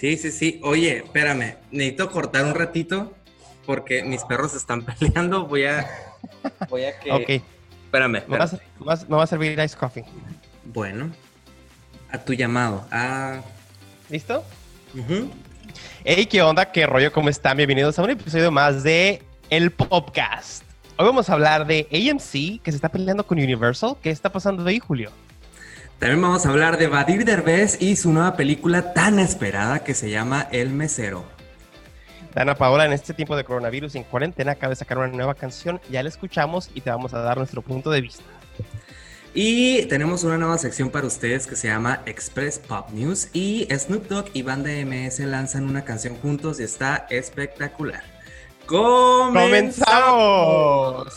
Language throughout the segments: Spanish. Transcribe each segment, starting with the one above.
Sí, sí, sí. Oye, espérame, necesito cortar un ratito porque mis perros están peleando. Voy a. Voy a que. Ok, Espérame, me va, a, espérame. me va a- me va a servir ice coffee. Bueno, a tu llamado. Ah. ¿Listo? ujú. Hey, ¿qué onda? ¿Qué rollo? ¿Cómo están? Bienvenidos a un episodio más de El Podcast. Hoy vamos a hablar de AMC, que se está peleando con Universal. ¿Qué está pasando ahí, Julio? También vamos a hablar de Badir Derbez y su nueva película tan esperada que se llama El Mesero. Dana Paola, en este tiempo de coronavirus y en cuarentena, acaba de sacar una nueva canción. Ya la escuchamos y te vamos a dar nuestro punto de vista. Y tenemos una nueva sección para ustedes que se llama Express Pop News. Y Snoop Dogg y Banda MS lanzan una canción juntos y está espectacular. ¡Comenzamos! ¡Comenzamos!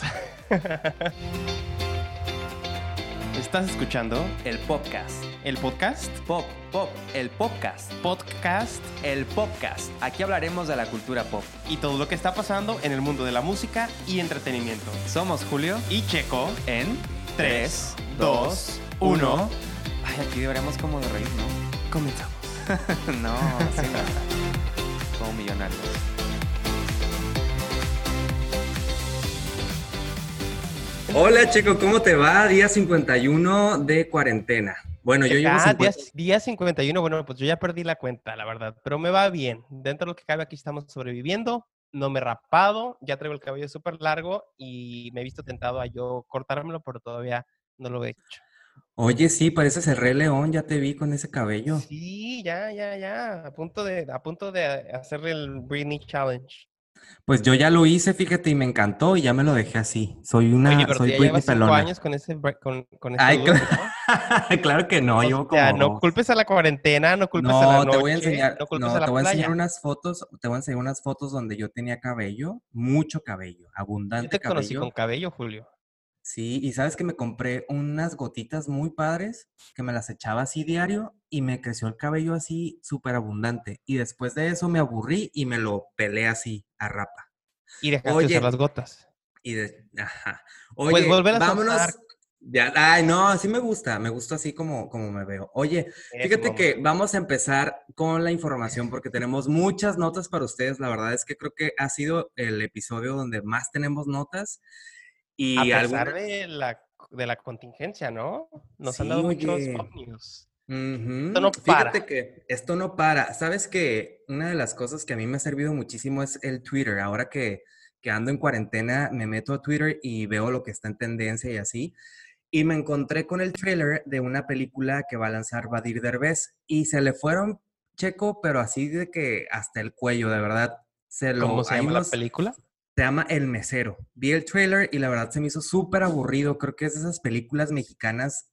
Estás escuchando El podcast. ¿El podcast? Pop, Pop, el podcast, Podcast el podcast. Aquí hablaremos de la cultura pop. y todo lo que está pasando en el mundo de la música y entretenimiento. Somos Julio Y Checo, en 3, 3, 2, 2, 1. 1. Ay, aquí deberíamos como de reír, ¿no? Comenzamos. no, sí, no. Como millonarios. Hola, Checo, ¿cómo te va? Día 51 de cuarentena. Bueno, yo llevo Ah, 50 día, día 51, bueno, pues yo ya perdí la cuenta, la verdad, pero me va bien. Dentro de lo que cabe aquí estamos sobreviviendo, no me he rapado, ya traigo el cabello súper largo y me he visto tentado a yo cortármelo, pero todavía no lo he hecho. Oye, sí, pareces el Rey León, ya te vi con ese cabello. Sí, ya, ya, ya, a punto de, a punto de hacer el Britney Challenge. Pues yo ya lo hice, fíjate, y me encantó y ya me lo dejé así. Soy una, Oye, pero soy ya cinco años con ese, con, con ese Ay, look, claro, ¿no? claro que no, O llevo sea, como no culpes a la cuarentena, no culpes a la No, noche, te voy a enseñar, no culpes no, a la te voy a enseñar unas fotos, te voy a enseñar unas fotos donde yo tenía cabello, mucho cabello, Yo abundante te conocí cabello. con cabello, Julio. Sí, y sabes que me compré unas gotitas muy padres que me las echaba así diario y me creció el cabello así súper abundante. Y después de eso me aburrí y me lo pelé así a rapa. Y dejaste de usar las gotas. Y de, ajá. Pues vuélvelas a vámonos. usar. Ya, ay, no, así me gusta, me gusta así como, como me veo. Oye, Fíjate que vamos a empezar con la información porque tenemos muchas notas para ustedes. La verdad es que creo que ha sido el episodio donde más tenemos notas. Y A pesar algunas- de la, de la contingencia, ¿no? Nos han Sí, dado muchos pop news. Ujú, Esto no Fíjate para. que esto no para. Sabes que una de las cosas que a mí me ha servido muchísimo es el Twitter. Ahora que, que ando en cuarentena, me meto a Twitter y veo lo que está en tendencia y así. Y me encontré con el trailer de una película que va a lanzar Badir Derbez y se le fueron checo, pero así de que hasta el cuello, de verdad. Se lo, ¿Cómo se llama la unos- película? Se llama El Mesero. Vi el trailer y la verdad se me hizo súper aburrido. Creo que es de esas películas mexicanas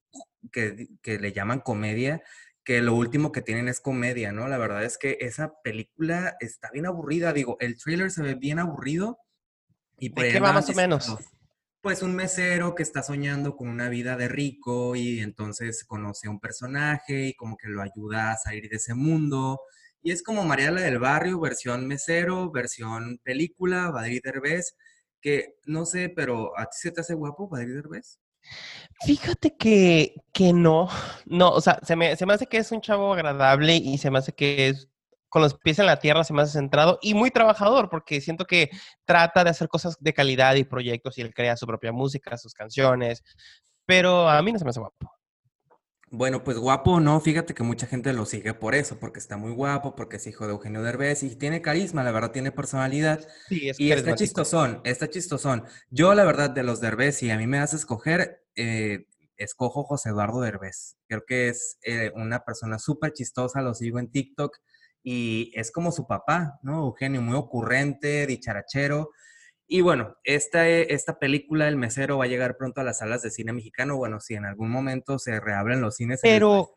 que, que le llaman comedia, que lo último que tienen es comedia, ¿no? La verdad es que esa película está bien aburrida. Digo, el trailer se ve bien aburrido. Y por ¿De qué va más o menos? Pues un mesero que está soñando con una vida de rico y entonces conoce a un personaje y como que lo ayuda a salir de ese mundo. Y es como Mariela del Barrio, versión mesero, versión película, Badir Derbez, que no sé, pero ¿a ti se te hace guapo Badir Derbez? Fíjate que, que no. No, o sea, se me, se me hace que es un chavo agradable y se me hace que es con los pies en la tierra, se me hace centrado y muy trabajador, porque siento que trata de hacer cosas de calidad y proyectos y él crea su propia música, sus canciones, pero a mí no se me hace guapo. Bueno, pues guapo no, fíjate que mucha gente lo sigue por eso, porque está muy guapo, porque es hijo de Eugenio Derbez y tiene carisma, la verdad tiene personalidad. Sí, es Y está chistosón, está chistosón. Yo, la verdad, de los Derbez, si a mí me das a escoger, eh, escojo José Eduardo Derbez. Creo que es eh, una persona súper chistosa, lo sigo en TikTok y es como su papá, ¿no? Eugenio, muy ocurrente, dicharachero. Y bueno, esta, esta película, El Mesero, va a llegar pronto a las salas de cine mexicano. Bueno, si en algún momento se reabren los cines. Pero,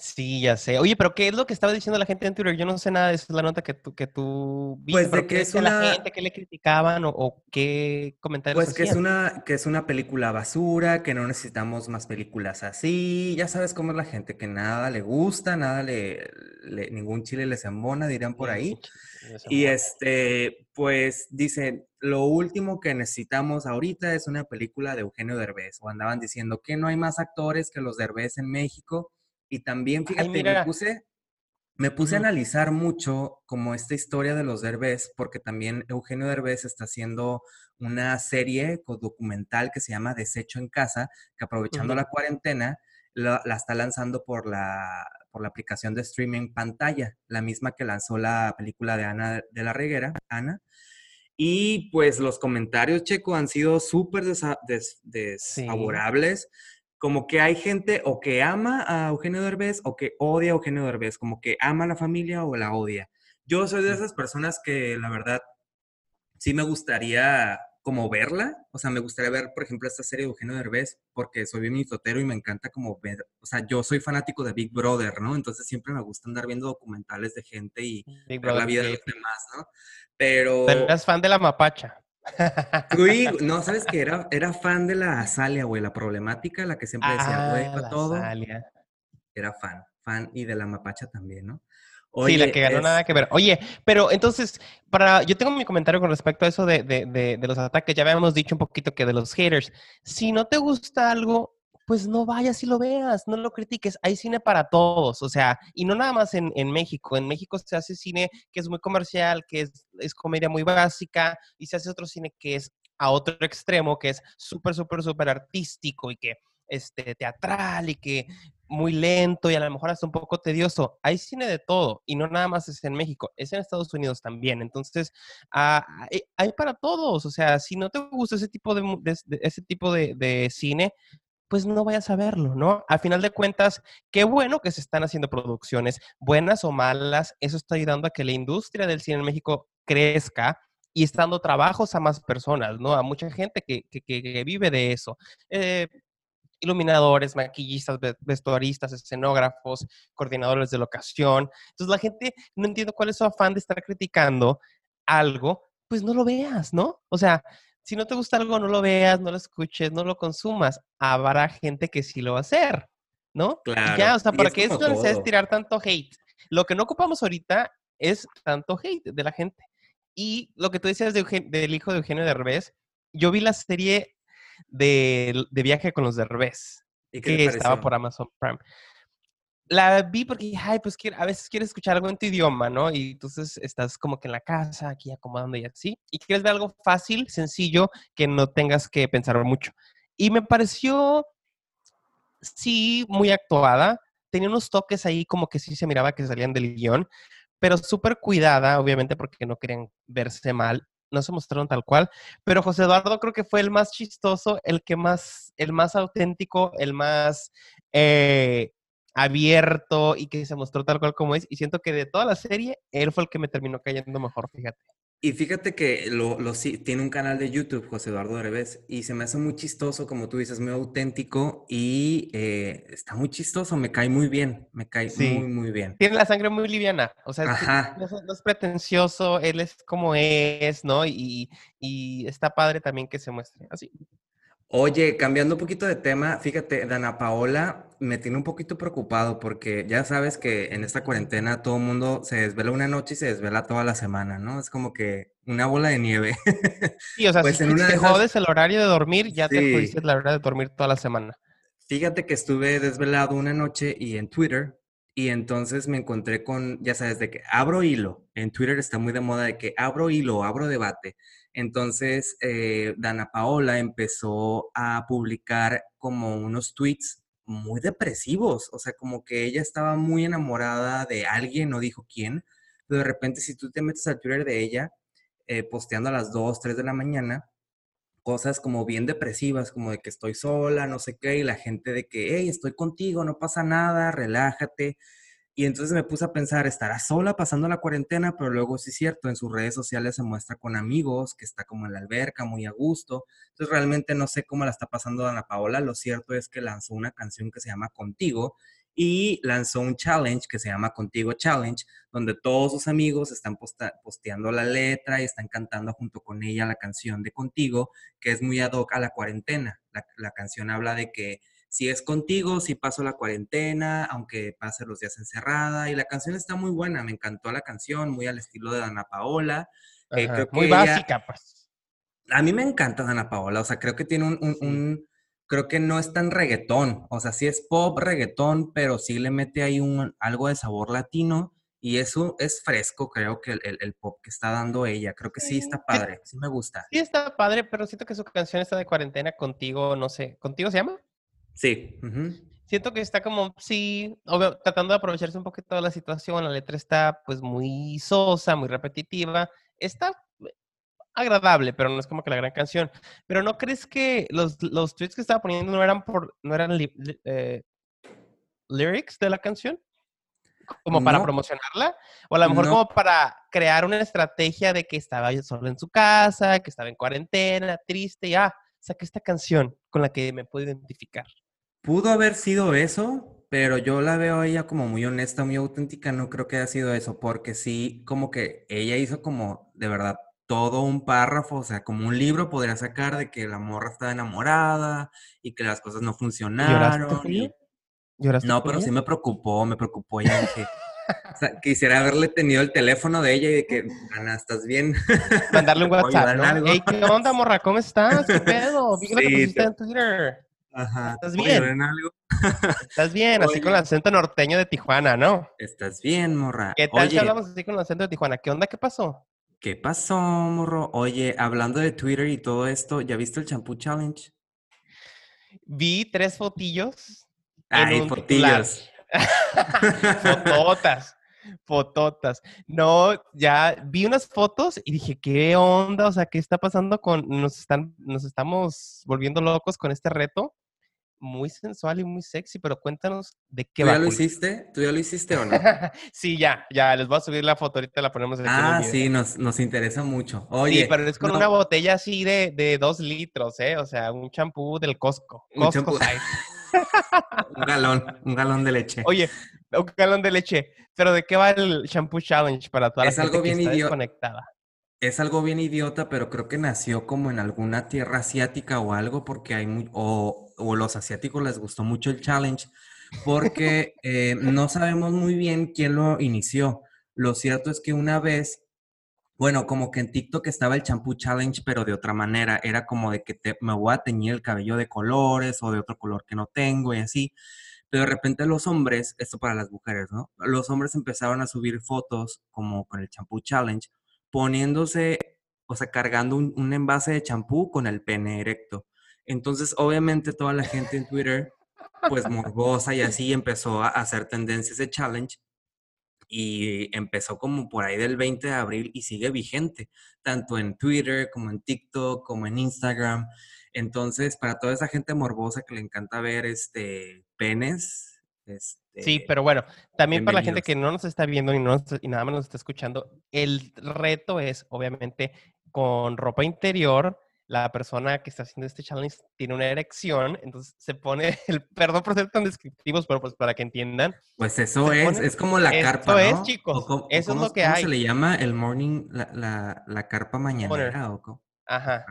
sí, ya sé. Oye, pero ¿qué es lo que estaba diciendo la gente en Twitter? Yo no sé nada de eso, es la nota que tú, que tú viste, Pues de que ¿qué es decía la una- gente? ¿Qué le criticaban o, o qué comentarios Pues que es una, que es una película basura, que no necesitamos más películas así. Ya sabes cómo es la gente, que nada le gusta, nada le, le- ningún chile les embona, dirán por ahí. Y este, pues dicen, lo último que necesitamos ahorita es una película de Eugenio Derbez. O andaban diciendo que no hay más actores que los Derbez en México. Y también, fíjate, me puse, me puse a analizar mucho como esta historia de los Derbez, porque también Eugenio Derbez está haciendo una serie documental que se llama Desecho en Casa, que aprovechando la cuarentena la, la está lanzando por la, por la aplicación de streaming Pantalla, la misma que lanzó la película de Ana de la Reguera, Ana. Y pues los comentarios, Checo, han sido súper desa- des- Sí. Como que hay gente o que ama a Eugenio Derbez o que odia a Eugenio Derbez, como que ama a la familia o la odia. Yo soy de esas personas que la verdad sí me gustaría como verla, o sea, me gustaría ver, por ejemplo, esta serie de Eugenio Derbez, porque soy bien mitotero y me encanta como ver, o sea, yo soy fanático de Big Brother, ¿no? Entonces siempre me gusta andar viendo documentales de gente y Big ver la vida de los demás, ¿no? Pero Pero eres fan de la mapacha. No, ¿sabes qué? Era, era fan de la Azalia, güey, la problemática, la que siempre decía, güey, Ah, para la todo. Era fan, fan, y de la mapacha también, ¿no? Sí, la que ganó es, nada que ver. Oye, pero entonces, para, yo tengo mi comentario con respecto a eso de, de, de, de los ataques. Ya habíamos dicho un poquito que de los haters. Si no te gusta algo, pues no vayas y lo veas, no lo critiques. Hay cine para todos, o sea, y no nada más en, en México. En México se hace cine que es muy comercial, que es, es comedia muy básica, y se hace otro cine que es a otro extremo, que es súper, súper, súper artístico y que este, teatral y que muy lento y a lo mejor hasta un poco tedioso. Hay cine de todo y no nada más es en México, es en Estados Unidos también. Entonces, ah, hay, hay para todos. O sea, si no te gusta ese tipo de, de- de- ese tipo de, de cine, pues no vayas a verlo, ¿no? A final de cuentas, qué bueno que se están haciendo producciones, buenas o malas, eso está ayudando a que la industria del cine en México crezca y está dando trabajos a más personas, ¿no? A mucha gente que, que- vive de eso. Eh, iluminadores, maquillistas, ve- vestuaristas, escenógrafos, coordinadores de locación. Entonces la gente no entiende cuál es su afán de estar criticando algo, pues no lo veas, ¿no? O sea, si no te gusta algo, no lo veas, no lo escuches, no lo consumas. Habrá gente que sí lo va a hacer, ¿no? Y ya, claro, o sea, ¿para es qué es de todo. tirar tanto hate? Lo que no ocupamos ahorita es tanto hate de la gente. Y lo que tú decías de Eugen- del hijo de Eugenio Derbez, yo vi la serie de, de Viaje con los Derbez, ¿Y qué te que estaba por Amazon Prime. La vi porque ay, pues a veces quieres escuchar algo en tu idioma, ¿no? Y entonces estás como que en la casa, aquí acomodando y así, y quieres ver algo fácil, sencillo, que no tengas que pensar mucho. Y me pareció, sí, muy actuada. Tenía unos toques ahí como que sí se miraba que salían del guion, pero súper cuidada, obviamente, porque no querían verse mal. No se mostraron tal cual, pero José Eduardo creo que fue el más chistoso, el que más, el más auténtico, el más eh, abierto y que se mostró tal cual como es. Y siento que de toda la serie, él fue el que me terminó cayendo mejor, fíjate. Y fíjate que lo, lo sí, tiene un canal de YouTube, José Eduardo Derbez, y se me hace muy chistoso, como tú dices, muy auténtico y eh, está muy chistoso, me cae muy bien, me cae muy, Sí. muy bien. Tiene la sangre muy liviana, o sea, Ajá. no, es, no es pretencioso, él es como es, ¿no? Y, y está padre también que se muestre así. Oye, cambiando un poquito de tema, fíjate, Dana Paola me tiene un poquito preocupado porque ya sabes que en esta cuarentena todo el mundo se desvela una noche y se desvela toda la semana, ¿no? Es como que una bola de nieve. Sí, o sea, Pues si en una te de esas- jodes el horario de dormir, ya te Sí. jodiste la hora de dormir toda la semana. Fíjate que estuve desvelado una noche y en Twitter y entonces me encontré con, ya sabes, de que abro hilo. En Twitter está muy de moda de que abro hilo, abro debate. Entonces, eh, Dana Paola empezó a publicar como unos tweets muy depresivos, o sea, como que ella estaba muy enamorada de alguien, no dijo quién, pero de repente si tú te metes al Twitter de ella, eh, posteando a las 2, 3 de la mañana, cosas como bien depresivas, como de que estoy sola, no sé qué, y la gente de que, hey, estoy contigo, no pasa nada, relájate. Y entonces me puse a pensar, estará sola pasando la cuarentena, pero luego sí es cierto, en sus redes sociales se muestra con amigos, que está como en la alberca, muy a gusto. Entonces realmente no sé cómo la está pasando Ana Paola. Lo cierto es que lanzó una canción que se llama Contigo y lanzó un challenge que se llama Contigo Challenge, donde todos sus amigos están posteando la letra y están cantando junto con ella la canción de Contigo, que es muy ad hoc a la cuarentena. La canción habla de que si es contigo, si paso la cuarentena, aunque pase los días encerrada. Y la canción está muy buena, me encantó la canción, muy al estilo de Dana Paola. Eh, creo Muy que ella- básica, pues. a mí me encanta Dana Paola, o sea, creo que tiene un, un- Sí. un- creo que no es tan reggaetón, o sea, sí es pop, reggaetón, pero sí le mete ahí un, algo de sabor latino Y eso es fresco, creo que el, el- el pop que está dando ella. Creo que sí está padre, sí me gusta. Sí está padre, pero siento que su canción está de cuarentena contigo, no sé, ¿contigo se llama? Sí. Siento que está como, sí, obvio, tratando de aprovecharse un poquito de la situación, la letra está pues muy sosa, muy repetitiva, está agradable, pero no es como que la gran canción. Pero ¿no crees que los, los tweets que estaba poniendo no eran por, no eran li- li- eh, lyrics de la canción? Como para No. promocionarla, o a lo mejor No. como para crear una estrategia de que estaba solo en su casa, que estaba en cuarentena, triste, y ah, saqué esta canción con la que me puedo identificar. Pudo haber sido eso, pero yo la veo a ella como muy honesta, muy auténtica. No creo que haya sido eso, porque sí, como que ella hizo como de verdad todo un párrafo, o sea, como un libro podría sacar de que la morra estaba enamorada y que las cosas no ¿Lloraste, funcionaron. Y- ¿Lloraste No, pero ella? sí me preocupó, me preocupó. Ya dije, o sea, quisiera haberle tenido el teléfono de ella y de que, Ana, ¿estás bien? Mandarle un ¿Te puedo WhatsApp, ¿qué onda, morra? ¿Cómo estás? ¿Qué pedo? Vi lo que Sí, pusiste te- en Twitter. Ajá, ¿Estás ¿te puedo ayudar bien? algo? ¿Estás bien? Así con el acento norteño de Tijuana, ¿no? ¿Estás bien, morra? ¿Qué tal si Oye, hablamos así con el acento de Tijuana? ¿Qué onda? ¿Qué pasó? ¿qué pasó, morro? Oye, hablando de Twitter y todo esto, ¿ya viste el champú challenge? Vi tres fotillos Ay, un titular. Fototas. Fototas. No, ya vi unas fotos y dije, ¿qué onda? O sea, ¿qué está pasando con... Nos están, nos estamos volviendo locos con este reto. Muy sensual y muy sexy, pero cuéntanos de qué ¿Tú va. ya lo Julio. hiciste? ¿Tú ya lo hiciste o no? sí, ya, ya, les voy a subir la foto, ahorita la ponemos aquí en el Ah, video. sí, nos, nos interesa mucho. Oye, sí, pero es con no, una botella así de, de dos litros, ¿eh? O sea, un champú del Costco. Costco. Un galón, un galón de leche. Oye, un galón de leche. Pero ¿de qué va el shampoo challenge para toda la Es gente algo que bien está idio- desconectada? Es algo bien idiota, pero creo que nació como en alguna tierra asiática o algo, porque hay muy, o, o los asiáticos les gustó mucho el challenge, porque eh, no sabemos muy bien quién lo inició. Lo cierto es que una vez, bueno, como que en TikTok estaba el champú challenge, pero de otra manera, era como de que te- me voy a teñir el cabello de colores o de otro color que no tengo y así. Pero de repente los hombres, esto para las mujeres, ¿no? Los hombres empezaron a subir fotos como con el champú challenge, poniéndose, o sea, cargando un, envase de champú con el pene erecto. Entonces, obviamente, toda la gente en Twitter, pues morbosa y así, empezó a hacer tendencias de challenge y empezó como por ahí del 20 de abril y sigue vigente, tanto en Twitter como en TikTok, como en Instagram. Entonces, para toda esa gente morbosa que le encanta ver este penes, este, Sí, pero bueno, también para la gente que no nos está viendo y, no nos- y nada más nos está escuchando, el reto es, obviamente, con ropa interior, la persona que está haciendo este challenge tiene una erección, entonces se pone, el, perdón por ser tan descriptivos, pero pues para que entiendan, Pues eso es, pone- es como la Eso carpa, es, ¿no? chicos, cómo- eso es lo que ¿cómo hay. se le llama el morning, la, la, la carpa mañanera? ¿o cómo? Ajá.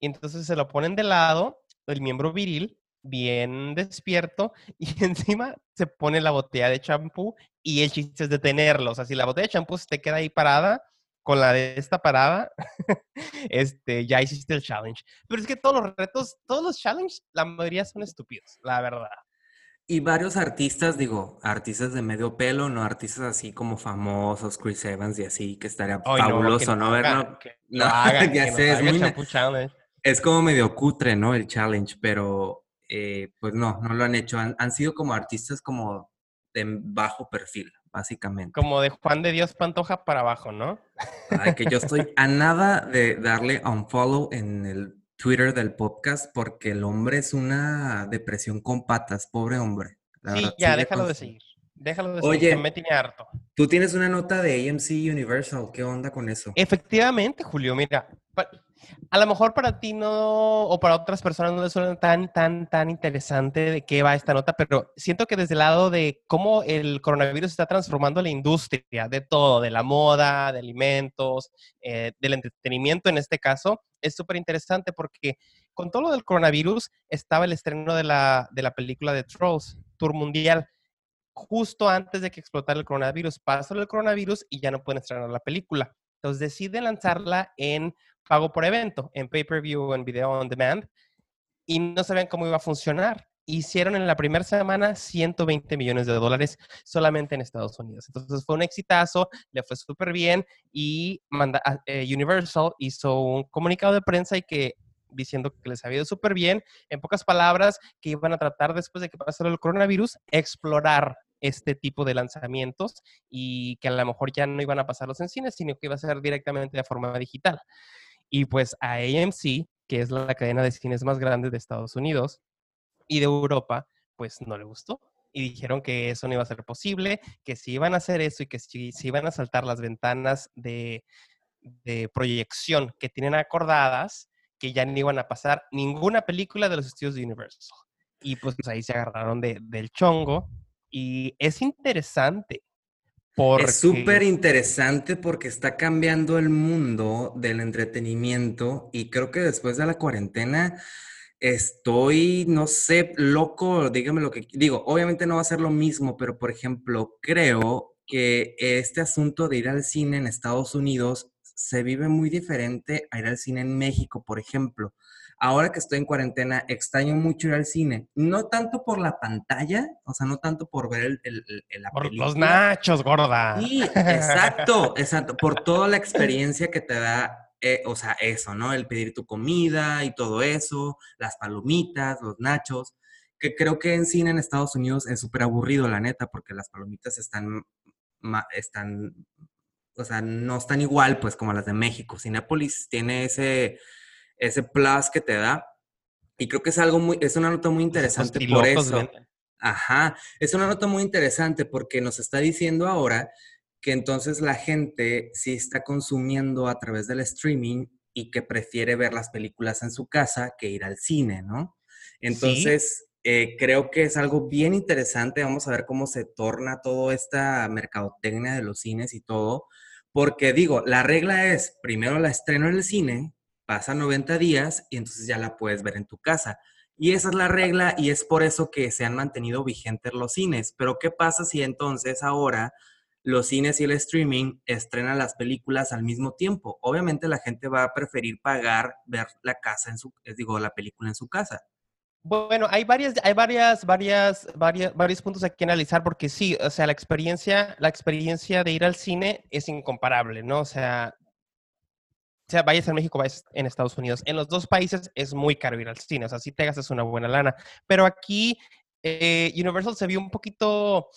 Y entonces se lo ponen de lado, el miembro viril, bien despierto, y encima se pone la botella de champú y el chiste es detenerlo. O sea, si la botella de champú se te queda ahí parada, con la de esta parada, este, ya hiciste el challenge. Pero es que todos los retos, todos los challenges, la mayoría son estúpidos, la verdad. Y varios artistas, digo, artistas de medio pelo, no artistas así como famosos, Chris Evans y así, que estaría Ay, fabuloso, ¿no? que No. Es como medio cutre, ¿no? El challenge, pero eh, pues no, no lo han hecho. Han, han sido como artistas como de bajo perfil, básicamente. Como de Juan de Dios Pantoja para abajo, ¿no? Ay, que yo estoy a nada de darle un follow en el Twitter del podcast porque el hombre es una depresión con patas, pobre hombre. La sí, verdad, ya, déjalo de seguir. Déjalo de Oye. seguir, que me tiene harto. Tú tienes una nota de AMC Universal, ¿qué onda con eso? Efectivamente, Julio, mira, a lo mejor para ti no, o para otras personas no les suena tan, tan, tan interesante de qué va esta nota, pero siento que desde el lado de cómo el coronavirus está transformando la industria de todo, de la moda, de alimentos, eh, del entretenimiento en este caso, es súper interesante porque con todo lo del coronavirus estaba el estreno de la, de la película de Trolls, Tour Mundial. Justo antes de que explotara el coronavirus, pasó el coronavirus y ya no pueden estrenar la película. Entonces deciden lanzarla en pago por evento, en pay-per-view en video on demand, y no sabían cómo iba a funcionar. hicieron en la primera semana 120 millones de dólares solamente en Estados Unidos. Entonces fue un exitazo, le fue súper bien y manda, ah, eh, Universal hizo un comunicado de prensa y que diciendo que les había ido súper bien, en pocas palabras, que iban a tratar después de que pasara el coronavirus, explorar este tipo de lanzamientos y que a lo mejor ya no iban a pasarlos en cines, sino que iba a ser directamente de forma digital. Y pues a AMC, que es la cadena de cines más grande de Estados Unidos, y de Europa, pues no le gustó. Y dijeron que eso no iba a ser posible, que si iban a hacer eso y que si, iban a saltar las ventanas de, proyección que tienen acordadas, que ya no iban a pasar ninguna película de los estudios de Universal. Y pues, ahí se agarraron del chongo. Y es interesante. Porque... Es súper interesante porque está cambiando el mundo del entretenimiento y creo que después de la cuarentena Estoy, no sé, loco, dígame lo que digo. Obviamente no va a ser lo mismo, pero por ejemplo, creo que este asunto de ir al cine en Estados Unidos se vive muy diferente a ir al cine en México, por ejemplo. Ahora que estoy en cuarentena, extraño mucho ir al cine. No tanto por la pantalla, o sea, no tanto por ver el, el, el Por los nachos, gorda. Sí, exacto, exacto. Por toda la experiencia que te da eh, o sea, eso, ¿no? El pedir tu comida y todo eso, las palomitas, los nachos, que creo que en cine en Estados Unidos es súper aburrido, la neta, porque las palomitas están, están, o sea, no están igual, pues, como las de México. Cinépolis tiene ese, ese plus que te da, y creo que es algo muy, es una nota muy interesante por eso. Ajá, es una nota muy interesante porque nos está diciendo ahora que entonces la gente sí está consumiendo a través del streaming y que prefiere ver las películas en su casa que ir al cine, ¿no? Entonces, eh, creo que es algo bien interesante. Vamos a ver cómo se torna toda esta mercadotecnia de los cines y todo. Porque digo, la regla es, primero la estreno en el cine, pasa 90 días y entonces ya la puedes ver en tu casa. Y esa es la regla y es por eso que se han mantenido vigentes los cines. Pero ¿qué pasa si entonces ahora los cines y el streaming estrenan las películas al mismo tiempo. Obviamente la gente va a preferir pagar ver la casa en su, eh, digo, la película en su casa. Bueno, hay varias, hay varias, varias, varias, varios puntos aquí que analizar porque sí, o sea, la experiencia, la experiencia de ir al cine es incomparable, ¿no? O sea, vayas en México, vayas en Estados Unidos. En los dos países es muy caro ir al cine, o sea, sí te gastas una buena lana. Pero aquí eh, Universal se vio un poquito,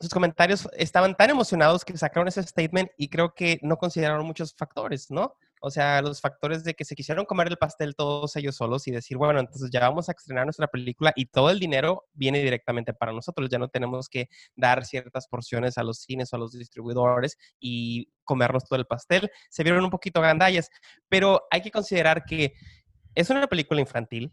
sus comentarios estaban tan emocionados que sacaron ese statement y creo que no consideraron muchos factores, ¿no? O sea, los factores de que se quisieron comer el pastel todos ellos solos y decir, bueno, entonces ya vamos a estrenar nuestra película y todo el dinero viene directamente para nosotros. Ya no tenemos que dar ciertas porciones a los cines o a los distribuidores y comernos todo el pastel. Se vieron un poquito gandallas, pero hay que considerar que es una película infantil.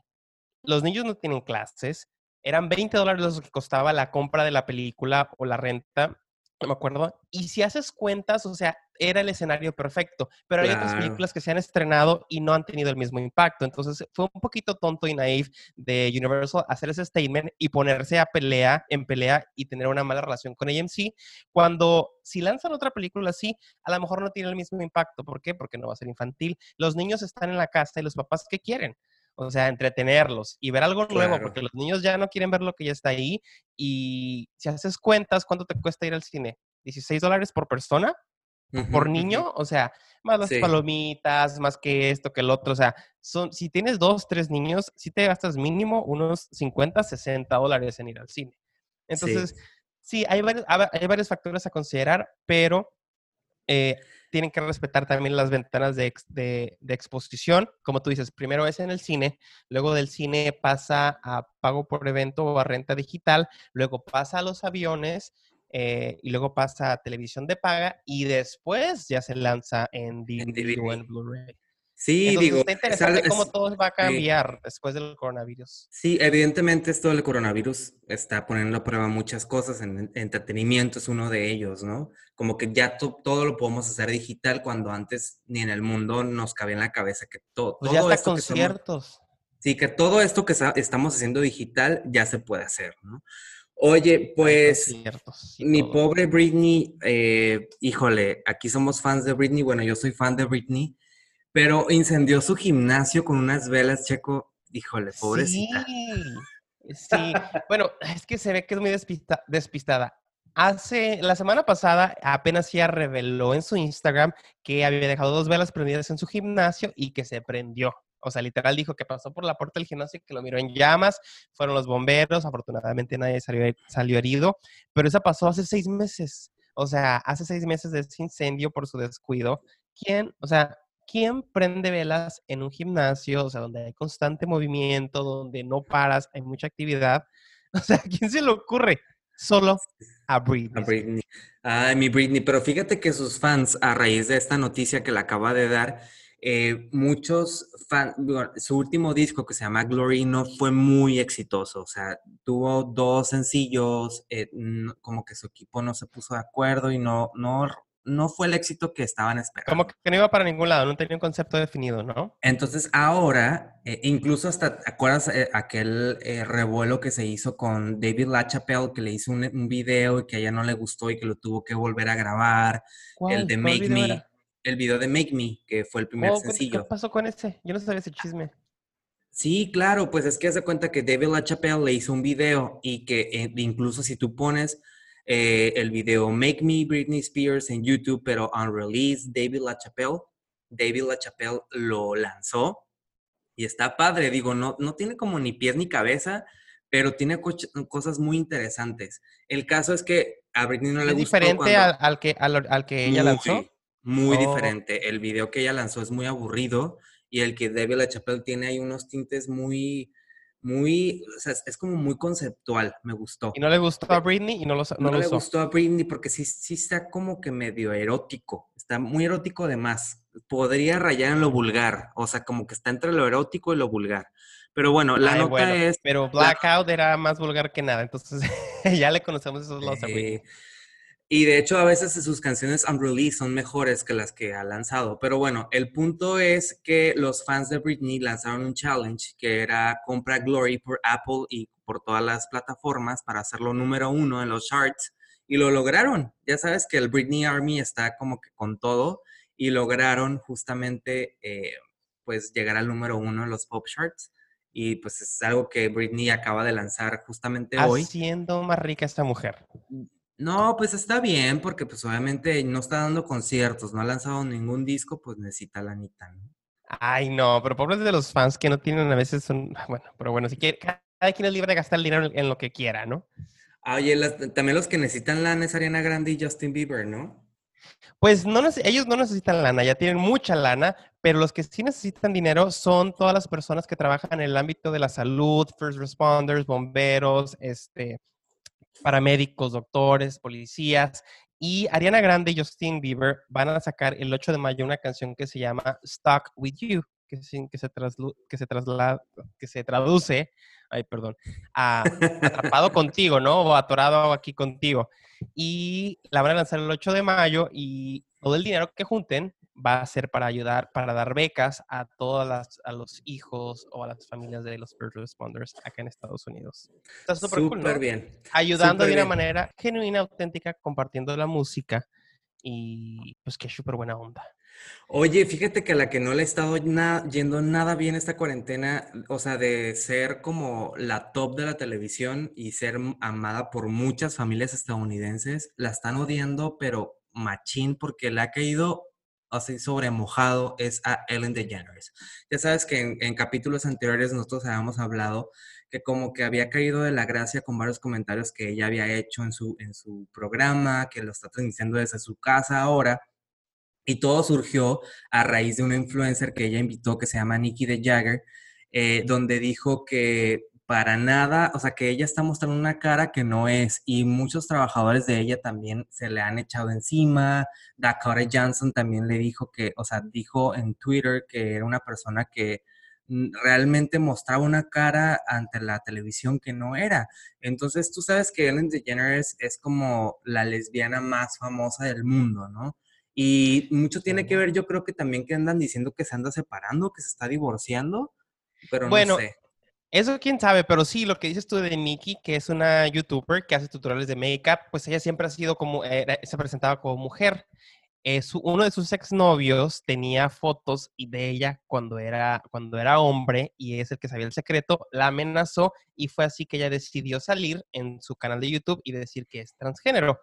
Los niños no tienen clases eran 20 dólares los que costaba la compra de la película o la renta, no me acuerdo. Y si haces cuentas, o sea, era el escenario perfecto, pero hay otras películas que se han estrenado y no han tenido el mismo impacto. Entonces fue un poquito tonto y naive de Universal hacer ese statement y ponerse a pelea, en pelea y tener una mala relación con AMC, cuando si lanzan otra película así, a lo mejor no tiene el mismo impacto. ¿Por qué? Porque no va a ser infantil. Los niños están en la casa y los papás, ¿qué quieren? o sea, entretenerlos y ver algo nuevo, porque los niños ya no quieren ver lo que ya está ahí. Y si haces cuentas, ¿cuánto te cuesta ir al cine? ¿16 dólares por persona? ¿Por niño? O sea, más las palomitas, más que esto, que el otro. O sea, son, si tienes dos, tres niños, si te gastas mínimo unos 50, 60 dólares en ir al cine. Entonces, sí, hay, varios, hay varios factores a considerar, pero eh, tienen que respetar también las ventanas de, de, exposición. Como tú dices, primero es en el cine, luego del cine pasa a pago por evento o a renta digital, luego pasa a los aviones eh, y luego pasa a televisión de paga y después ya se lanza en DVD, o en Blu-ray. Sí, digo. Está interesante cómo todo va a cambiar después del coronavirus. Sí, evidentemente esto del coronavirus está poniendo a prueba muchas cosas. En, entretenimiento es uno de ellos, ¿no? Como que ya todo lo podemos hacer digital cuando antes ni en el mundo nos cabía en la cabeza que todo. Pues ya está conciertos. sí, que todo esto que estamos haciendo digital ya se puede hacer, ¿no? Oye, pues mi pobre Britney, eh, híjole, aquí somos fans de Britney. Bueno, yo soy fan de Britney pero incendió su gimnasio con unas velas, Checo. Híjole, pobrecita. Sí. Sí, bueno, es que se ve que es muy despista- despistada. Hace, la semana pasada apenas ya reveló en su Instagram que había dejado dos velas prendidas en su gimnasio y que se prendió. O sea, literal dijo que pasó por la puerta del gimnasio y que lo miró en llamas. Fueron los bomberos. Afortunadamente nadie salió, salió herido. Pero eso pasó hace seis meses. O sea, hace seis meses de ese incendio por su descuido. ¿Quién, o sea, quién prende velas en un gimnasio? O sea, donde hay constante movimiento, donde no paras, hay mucha actividad. O sea, ¿quién se le ocurre? Solo a Britney. A Britney. Ay, mi Britney, pero fíjate que sus fans, a raíz de esta noticia que le acaba de dar, eh, muchos fans, su último disco que se llama Glory no fue muy exitoso, o sea, tuvo dos sencillos, eh, no- como que su equipo no se puso de acuerdo y no, no, no fue el éxito que estaban esperando. Como que no iba para ningún lado, no tenía un concepto definido, ¿no? Entonces ahora, eh, incluso hasta, ¿te acuerdas eh, aquel eh, revuelo que se hizo con David LaChapelle, que le hizo un, un video y que a ella no le gustó y que lo tuvo que volver a grabar? El de ¿Cuál Make Me, era? El video de Make Me, que fue el primer Oh, ¿qué- ¿Qué sencillo. pasó con ese? Yo no sabía ese chisme. Sí, claro, pues es que hace cuenta que David LaChapelle le hizo un video y que eh, incluso si tú pones eh, el video Make Me Britney Spears en YouTube, pero unreleased David LaChapelle, David LaChapelle lo lanzó y está padre, digo, no, no tiene como ni pies ni cabeza, pero tiene cosas muy interesantes. El caso es que a Britney no le ¿Es gustó diferente cuando- al, al que, al, al que ella lanzó? Muy, Oh. diferente. El video que ella lanzó es muy aburrido y el que David LaChapelle tiene ahí unos tintes muy, muy, o sea, es, como muy conceptual, me gustó. Y no le gustó a Britney y no lo, no No, lo le usó. gustó a Britney porque sí, sí está como que medio erótico, está muy erótico de más. Podría rayar en lo vulgar, o sea, como que está entre lo erótico y lo vulgar. Pero bueno, la Ay, nota bueno, es... Pero Blackout era más vulgar que nada, entonces ya le conocemos esos lados a Britney. Y de hecho, a veces sus canciones unreleased son mejores que las que ha lanzado. Pero bueno, el punto es que los fans de Britney lanzaron un challenge que era compra Glory por Apple y por todas las plataformas para hacerlo número uno en los charts. Y lo lograron. Ya sabes que el Britney Army está como que con todo y lograron justamente eh, pues llegar al número uno en los pop charts. Y pues es algo que Britney acaba de lanzar justamente hoy. Haciendo más rica esta mujer. No, pues está bien, porque pues obviamente no está dando conciertos, no ha lanzado ningún disco, pues necesita la Anita, ¿no? Ay, no, pero pobres de los fans que no tienen a veces son. Bueno, pero bueno, si quiere, cada quien es libre de gastar el dinero en- lo que quiera, ¿no? Ah, oye, las- también los que necesitan lana es Ariana Grande y Justin Bieber, ¿no? Pues no ellos no necesitan lana, ya tienen mucha lana, pero los que sí necesitan dinero son todas las personas que trabajan en el ámbito de la salud, first responders, bomberos, este, paramédicos, doctores, policías. Y Ariana Grande y Justin Bieber van a sacar el 8 de mayo una canción que se llama Stuck With You, que, que, se, traslu- que, se, traslada, que se traduce, ay, perdón, a atrapado contigo, ¿no? O atorado aquí contigo. Y la van a lanzar el 8 de mayo y todo el dinero que junten va a ser para ayudar, para dar becas a todas las, a los hijos o a las familias de los first responders acá en Estados Unidos. Está súper cool, ¿no? bien. Ayudando súper de una bien. manera genuina, auténtica, compartiendo la música y pues qué súper buena onda. Oye, fíjate que a la que no le ha estado yendo nada bien esta cuarentena, o sea, de ser como la top de la televisión y ser amada por muchas familias estadounidenses, la están odiando, pero machín, porque le ha caído así sobre mojado, es a Ellen DeGeneres. Ya sabes que en, en capítulos anteriores nosotros habíamos hablado que como que había caído de la gracia con varios comentarios que ella había hecho en su, en su programa, que lo está transmitiendo desde su casa ahora. Y todo surgió a raíz de una influencer que ella invitó que se llama Nikki de Jagger, eh, donde dijo que para nada, o sea, que ella está mostrando una cara que no es y muchos trabajadores de ella también se le han echado encima. Dakota Johnson también le dijo que, o sea, dijo en Twitter que era una persona que realmente mostraba una cara ante la televisión que no era. Entonces, tú sabes que Ellen DeGeneres es como la lesbiana más famosa del mundo, ¿no? Y mucho tiene que ver, yo creo que también que andan diciendo que se anda separando, que se está divorciando, pero Bueno, no sé. Eso quién sabe, pero sí, lo que dices tú de Nikki, que es una youtuber que hace tutoriales de make-up, pues ella siempre ha sido como, se presentaba como mujer. eh, su- uno de sus exnovios tenía fotos de ella cuando era, cuando era hombre y es el que sabía el secreto, la amenazó y fue así que ella decidió salir en su canal de YouTube y decir que es transgénero.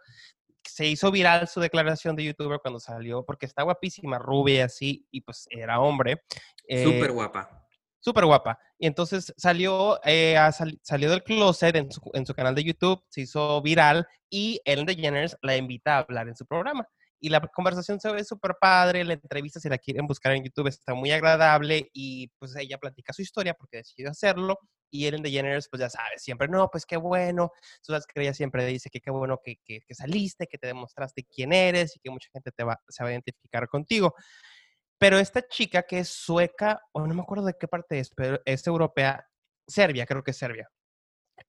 Se hizo viral su declaración de youtuber cuando salió, porque está guapísima, rubia así, y pues era hombre. Eh, Súper guapa. Súper guapa. Y entonces salió, eh, sal- salió del closet en su, en su canal de YouTube, se hizo viral y Ellen DeGeneres la invita a hablar en su programa. Y la conversación se ve súper padre, la entrevista, si la quieren buscar en YouTube, está muy agradable y pues ella platica su historia porque decidió hacerlo. Y Ellen DeGeneres, pues ya sabes, siempre, no, pues qué bueno. Tú sabes que ella siempre dice que qué bueno que, que- que saliste, que te demostraste quién eres y que mucha gente te va, se va a identificar contigo. Pero esta chica que es sueca, o no me acuerdo de qué parte es, pero es europea, Serbia, creo que es Serbia.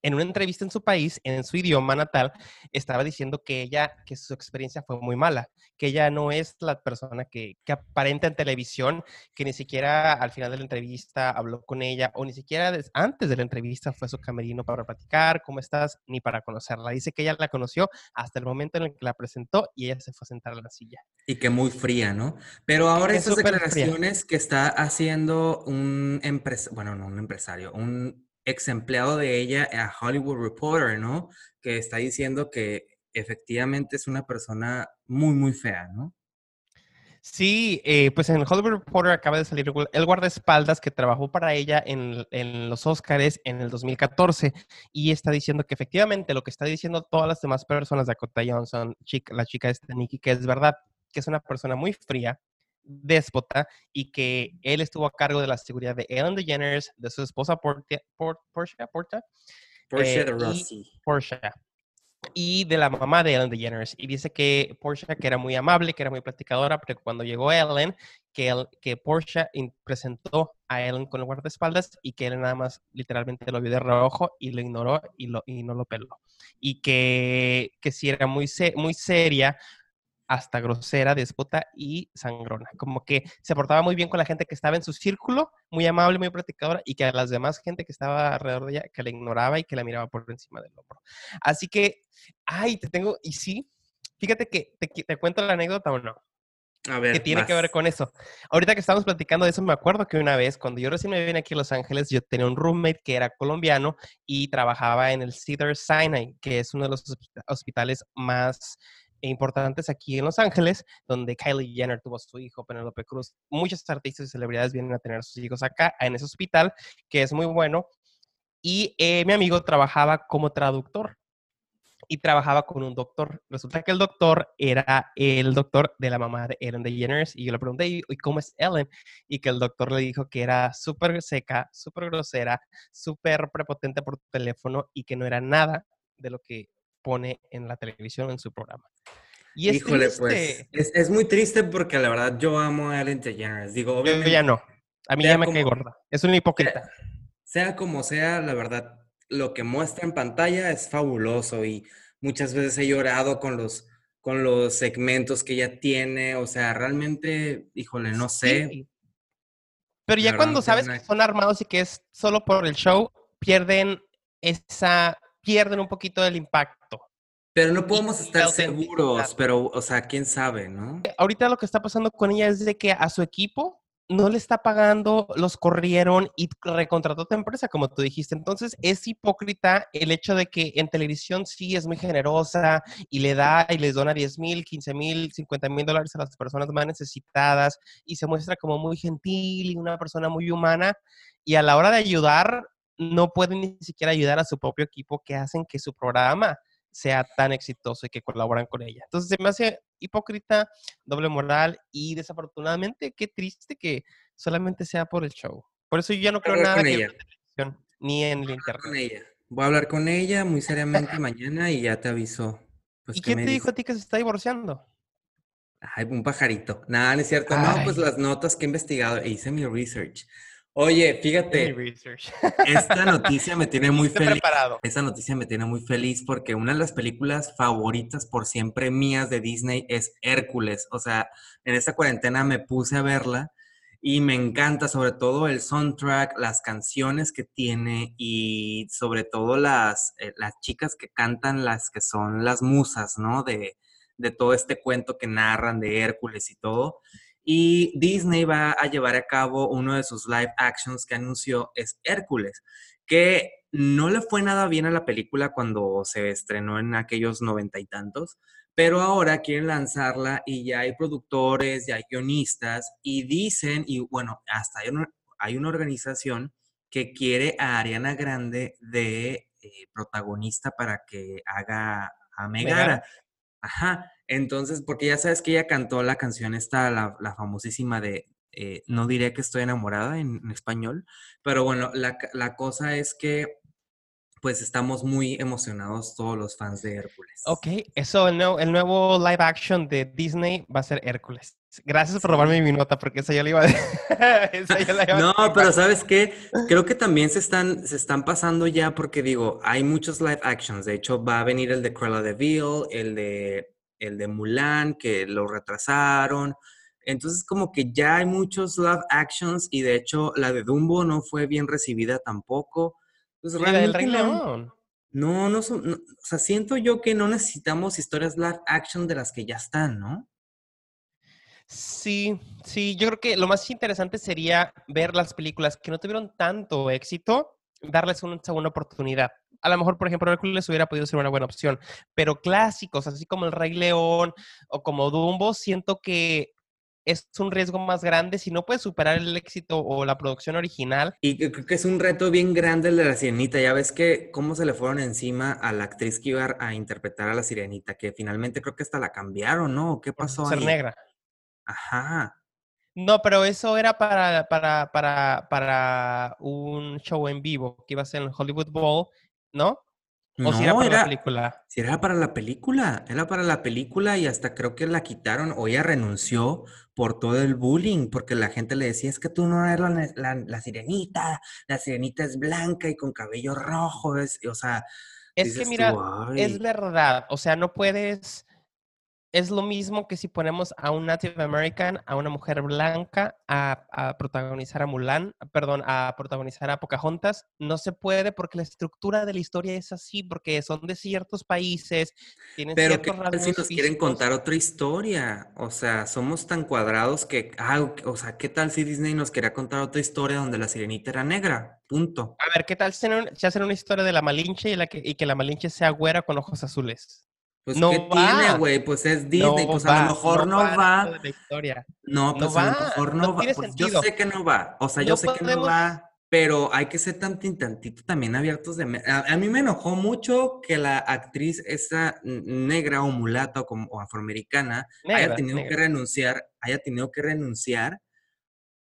En una entrevista en su país, en su idioma natal, estaba diciendo que ella, que su experiencia fue muy mala, que ella no es la persona que, que aparenta en televisión, que ni siquiera al final de la entrevista habló con ella, o ni siquiera antes de la entrevista fue a su camerino para platicar, ¿cómo estás? Ni para conocerla. Dice que ella la conoció hasta el momento en el que la presentó y ella se fue a sentar a la silla. Y que muy fría, ¿no? Pero ahora que estas súper fría. declaraciones que está haciendo un empresario, bueno, no un empresario, un ex empleado de ella a Hollywood Reporter, ¿no? Que está diciendo que efectivamente es una persona muy, muy fea, ¿no? Sí, eh, pues en Hollywood Reporter acaba de salir el guardaespaldas que trabajó para ella en, en los Oscars en el 2014 y está diciendo que efectivamente lo que está diciendo todas las demás personas, Dakota Johnson, la chica esta Nikki, que es verdad, que es una persona muy fría, déspota y que él estuvo a cargo de la seguridad de Ellen DeGeneres, de su esposa Portia, Por- Portia, Portia, Portia Eh, de y- Rossi. Portia y de la mamá de Ellen DeGeneres. Y dice que Portia, que era muy amable, que era muy platicadora, pero cuando llegó Ellen, que, el- que Portia presentó a Ellen con el guardaespaldas y que Ellen nada más literalmente lo vio de reojo y lo ignoró y, lo, y no lo peló. Y que, que sí era muy, se- muy seria, hasta grosera, déspota y sangrona. Como que se portaba muy bien con la gente que estaba en su círculo, muy amable, muy platicadora, y que a las demás gente que estaba alrededor de ella, que la ignoraba y que la miraba por encima del hombro. Así que, ay, te tengo, y sí, fíjate que te, te cuento la anécdota o no, A ver, que tiene que ver con eso. Ahorita que estamos platicando de eso, me acuerdo que una vez, cuando yo recién me vine aquí a Los Ángeles, yo tenía un roommate que era colombiano y trabajaba en el Cedar Sinai, que es uno de los hospi- hospitales más importantes aquí en Los Ángeles, donde Kylie Jenner tuvo su hijo, Penelope Cruz. Muchos artistas y celebridades vienen a tener a sus hijos acá, en ese hospital, que es muy bueno. Y eh, mi amigo trabajaba como traductor y trabajaba con un doctor. Resulta que el doctor era el doctor de la mamá de Ellen DeGeneres y yo le pregunté, ¿y y cómo es Ellen? Y que el doctor le dijo que era súper seca, súper grosera, súper prepotente por teléfono y que no era nada de lo que pone en la televisión en su programa. Y es Híjole, triste. pues es, es muy triste porque la verdad yo amo a Ellen DeGeneres. Digo, Yo obviamente, ya no. A mí ya me como- cae gorda. Es una hipócrita. sea como sea, la verdad, lo que muestra en pantalla es fabuloso y muchas veces he llorado con los, con los segmentos que ella tiene. O sea, realmente, híjole, no sé. Sí. Pero ya cuando sabes que- son armados y que es solo por el show, pierden esa, pierden un poquito del impacto. Pero no podemos estar seguros, pero, o sea, quién sabe, ¿no? Ahorita lo que está pasando con ella es de que a su equipo no le está pagando, los corrieron y recontrató a otra empresa, como tú dijiste. Entonces es hipócrita el hecho de que en televisión sí es muy generosa y le da y les dona 10 mil, 15 mil, 50 mil dólares a las personas más necesitadas y se muestra como muy gentil y una persona muy humana y a la hora de ayudar no puede ni siquiera ayudar a su propio equipo que hacen que su programa sea tan exitoso y que colaboran con ella. Entonces se me hace hipócrita, doble moral y desafortunadamente qué triste que solamente sea por el show. Por eso yo ya no creo nada con que en televisión ni en el Con internet. ella. Voy a hablar con ella muy seriamente mañana y ya te aviso. Pues, ¿Y ¿qué quién te dijo a ti que se está divorciando? Ay, un pajarito. Nada, no es cierto. No, pues las notas que he investigado e hice mi research. Oye, fíjate, esta noticia me tiene muy feliz. preparado. Esta noticia me tiene muy feliz porque una de las películas favoritas por siempre mías de Disney es Hércules. O sea, en esta cuarentena me puse a verla y me encanta sobre todo el soundtrack, las canciones que tiene y sobre todo las, eh, las chicas que cantan, las que son las musas, ¿no? De, de todo este cuento que narran de Hércules y todo. Y Disney va a llevar a cabo uno de sus live actions que anunció es Hércules, que no le fue nada bien a la película cuando se estrenó en aquellos noventa y tantos, pero ahora quieren lanzarla y ya hay productores, ya hay guionistas y dicen, y bueno, hasta hay una, hay una organización que quiere a Ariana Grande de eh, protagonista para que haga a Megara. Ajá, entonces, porque ya sabes que ella cantó la canción esta, la, la famosísima de eh, No diré que estoy enamorada en, en español, pero bueno, la, la, cosa es que pues estamos muy emocionados todos los fans de Hércules. Ok, eso, el nuevo, el nuevo live action de Disney va a ser Hércules. Gracias por robarme mi nota, porque esa ya la iba a, decir. No, pero ¿sabes qué? Creo que también se están, se están pasando ya, porque digo, hay muchos live actions. De hecho, va a venir el de Cruella de Vil, el de, el de Mulan, que lo retrasaron. Entonces, como que ya hay muchos live actions, y de hecho, la de Dumbo no fue bien recibida tampoco. Pues, el Rey León. No, no, son, o sea, siento yo que no necesitamos historias live action de las que ya están, ¿no? Sí, sí, yo creo que lo más interesante sería ver las películas que no tuvieron tanto éxito, darles una segunda oportunidad. A lo mejor, por ejemplo, Hércules hubiera podido ser una buena opción, pero clásicos, así como El Rey León o como Dumbo, siento que es un riesgo más grande si no puedes superar el éxito o la producción original. Y creo que es un reto bien grande el de la sirenita. Ya ves que cómo se le fueron encima a la actriz que iba a interpretar a la sirenita, que finalmente creo que hasta la cambiaron, ¿no? ¿Qué pasó? Ser negra. Ajá. No, pero eso era para, para, para, para un show en vivo que iba a ser en el Hollywood Bowl, ¿no? ¿O si era para la película? Si era para la película, era para la película y hasta creo que la quitaron o ella renunció por todo el bullying, porque la gente le decía, es que tú no eres la, sirenita, la sirenita es blanca y con cabello rojo, es, o sea... Es que mira, es verdad, o sea, no puedes es lo mismo que si ponemos a un Native American, a una mujer blanca, a, protagonizar a Mulan, perdón, a protagonizar a Pocahontas. No se puede porque la estructura de la historia es así, porque son de ciertos países, tienen Pero ¿qué tal si nos quieren contar otra historia? O sea, somos tan cuadrados que, ah, o sea, ¿qué tal si Disney nos quería contar otra historia donde la sirenita era negra? Punto. A ver, ¿qué tal si hacen una historia de la Malinche y, la que, y que la Malinche sea güera con ojos azules? Pues no ¿qué tiene, güey? Pues es Disney, pues a lo mejor no, va. No, pues a lo mejor no, va. Pues yo sé que no va. O sea, yo sé que no va, pero hay que ser tantito, tantito también abiertos de... A, mí me enojó mucho que la actriz esa negra o mulata o, como, afroamericana haya tenido que renunciar, haya tenido que renunciar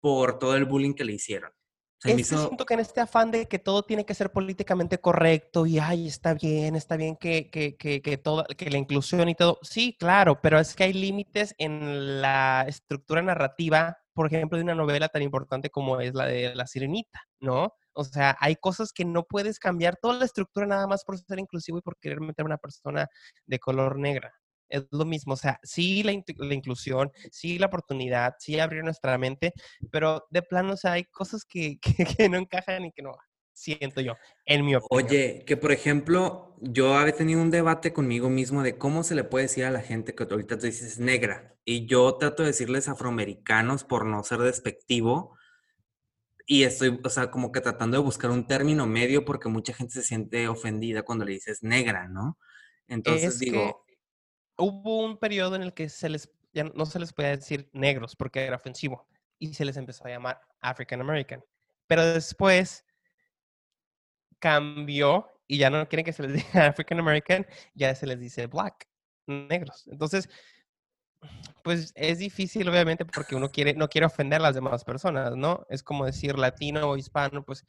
por todo el bullying que le hicieron es que siento que en este afán de que todo tiene que ser políticamente correcto y, ay, está bien, está bien que, que, que, que, que la inclusión y todo. Sí, claro, pero es que hay límites en la estructura narrativa, por ejemplo, de una novela tan importante como es la de La Sirenita, ¿no? O sea, hay cosas que no puedes cambiar toda la estructura nada más por ser inclusivo y por querer meter a una persona de color negra es lo mismo, o sea, sí la, inclusión, sí la oportunidad, sí abrir nuestra mente, pero de plano, o sea, hay cosas que, que, no encajan y que no siento yo, en mi opinión. Oye, que por ejemplo, yo había tenido un debate conmigo mismo de cómo se le puede decir a la gente que ahorita tú dices negra, y yo trato de decirles afroamericanos por no ser despectivo, y estoy, o sea, como que tratando de buscar un término medio porque mucha gente se siente ofendida cuando le dices negra, ¿no? Entonces digo, hubo un periodo en el que se les, ya no se les podía decir negros porque era ofensivo y se les empezó a llamar African American. Pero después cambió y ya no quieren que se les diga African American, ya se les dice black, negros. Entonces, pues es difícil obviamente porque uno quiere no quiere ofender a las demás personas, ¿no? Es como decir latino o hispano, pues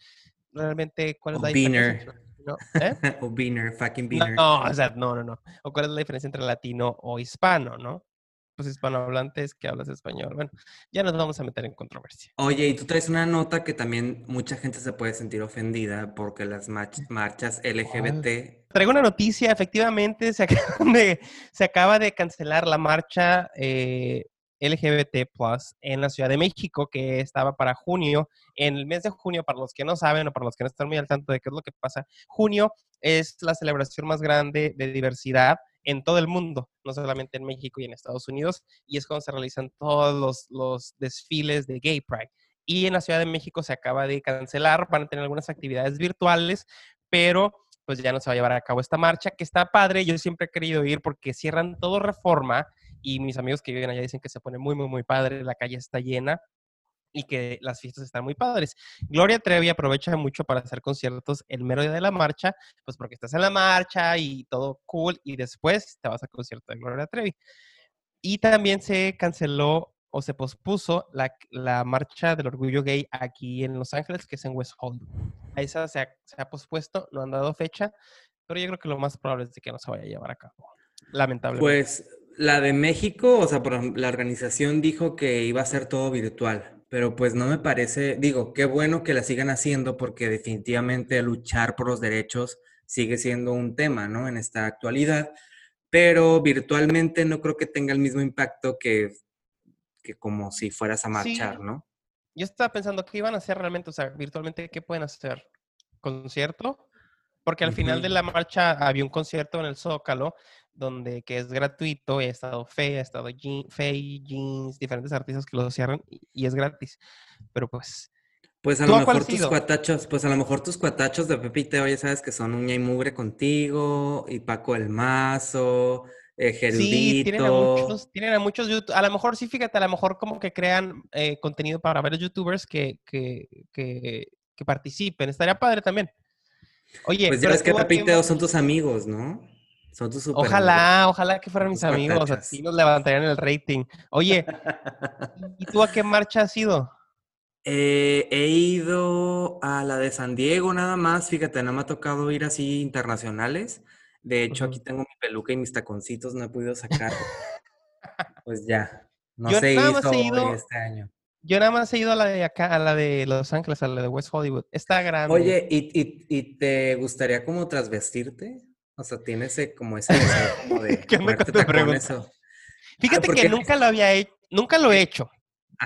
realmente cuál es la diferencia? ¿No? ¿Eh? o beaner, fucking beaner. No, o sea, no, no, no. ¿O cuál es la diferencia entre latino o hispano, no? Pues hispanohablantes que hablas español. Bueno, ya nos vamos a meter en controversia. Oye, y tú traes una nota que también mucha gente se puede sentir ofendida porque las marchas LGBT. Traigo una noticia, efectivamente, se acaba de, se acaba de cancelar la marcha eh, LGBT Plus en la Ciudad de México, que estaba para junio. En el mes de junio, para los que no saben o para los que no están muy al tanto de qué es lo que pasa, junio es la celebración más grande de diversidad en todo el mundo, no solamente en México y en Estados Unidos, y es cuando se realizan todos los, los desfiles de Gay Pride. Y en la Ciudad de México se acaba de cancelar, van a tener algunas actividades virtuales, pero pues ya no se va a llevar a cabo esta marcha, que está padre, yo siempre he querido ir porque cierran todo reforma y mis amigos que viven allá dicen que se pone muy, muy, muy padre, la calle está llena y que las fiestas están muy padres. Gloria Trevi aprovecha mucho para hacer conciertos el mero día de la marcha, pues porque estás en la marcha y todo cool y después te vas al concierto de Gloria Trevi. Y también se canceló o se pospuso la, la, marcha del orgullo gay aquí en Los Ángeles, que es en West Hollywood. A esa se ha, se ha, pospuesto, no han dado fecha, pero yo creo que lo más probable es de que no se vaya a llevar a cabo. Lamentablemente. Pues la de México, o sea, por la organización dijo que iba a ser todo virtual, pero pues no me parece, digo, qué bueno que la sigan haciendo porque definitivamente luchar por los derechos sigue siendo un tema, ¿no? En esta actualidad, pero virtualmente no creo que tenga el mismo impacto que que como si fueras a marchar, Sí. ¿no? Yo estaba pensando qué iban a hacer realmente, o sea, virtualmente, ¿qué pueden hacer? ¿Concierto? Porque al final de la marcha había un concierto en el Zócalo, donde que es gratuito, ha estado Fe, ha estado Jean, Faye, Jeans, diferentes artistas que lo cierran y, y es gratis. Pero pues, Pues a ¿tú lo mejor tus cuatachos, pues a lo mejor tus cuatachos de Teo, ya sabes que son uña y mugre contigo, y Paco el Mazo, eh, Sí, tienen a Gerudito. muchos, tienen a muchos a lo mejor sí, fíjate, a lo mejor como que crean eh, contenido para varios youtubers que, que, que, que participen. Estaría padre también. Oye, Pues ya ves que tú a Pepe y qué Teo mar- son tus amigos, ¿no? Son tus super amigos, Ojalá, ojalá que fueran mis tus amigos, así nos levantarían el rating. Oye, ¿y tú a qué marcha has ido? Eh, he ido a la de San Diego nada más, fíjate, no me ha tocado ir así internacionales. De hecho, aquí tengo mi peluca y mis taconcitos, no he podido sacar. Pues ya, no Yo se nada más he ido, este año. Yo nada más he ido a la de acá, a la de Los Ángeles, a la de West Hollywood. Está grande. Oye, ¿y, y, y te gustaría como trasvestirte? O sea, tienes ese- como ese deseo como de ¿Qué onda con ponerte tu tacones pregunta? o... Fíjate que nunca lo había hecho, nunca lo he hecho.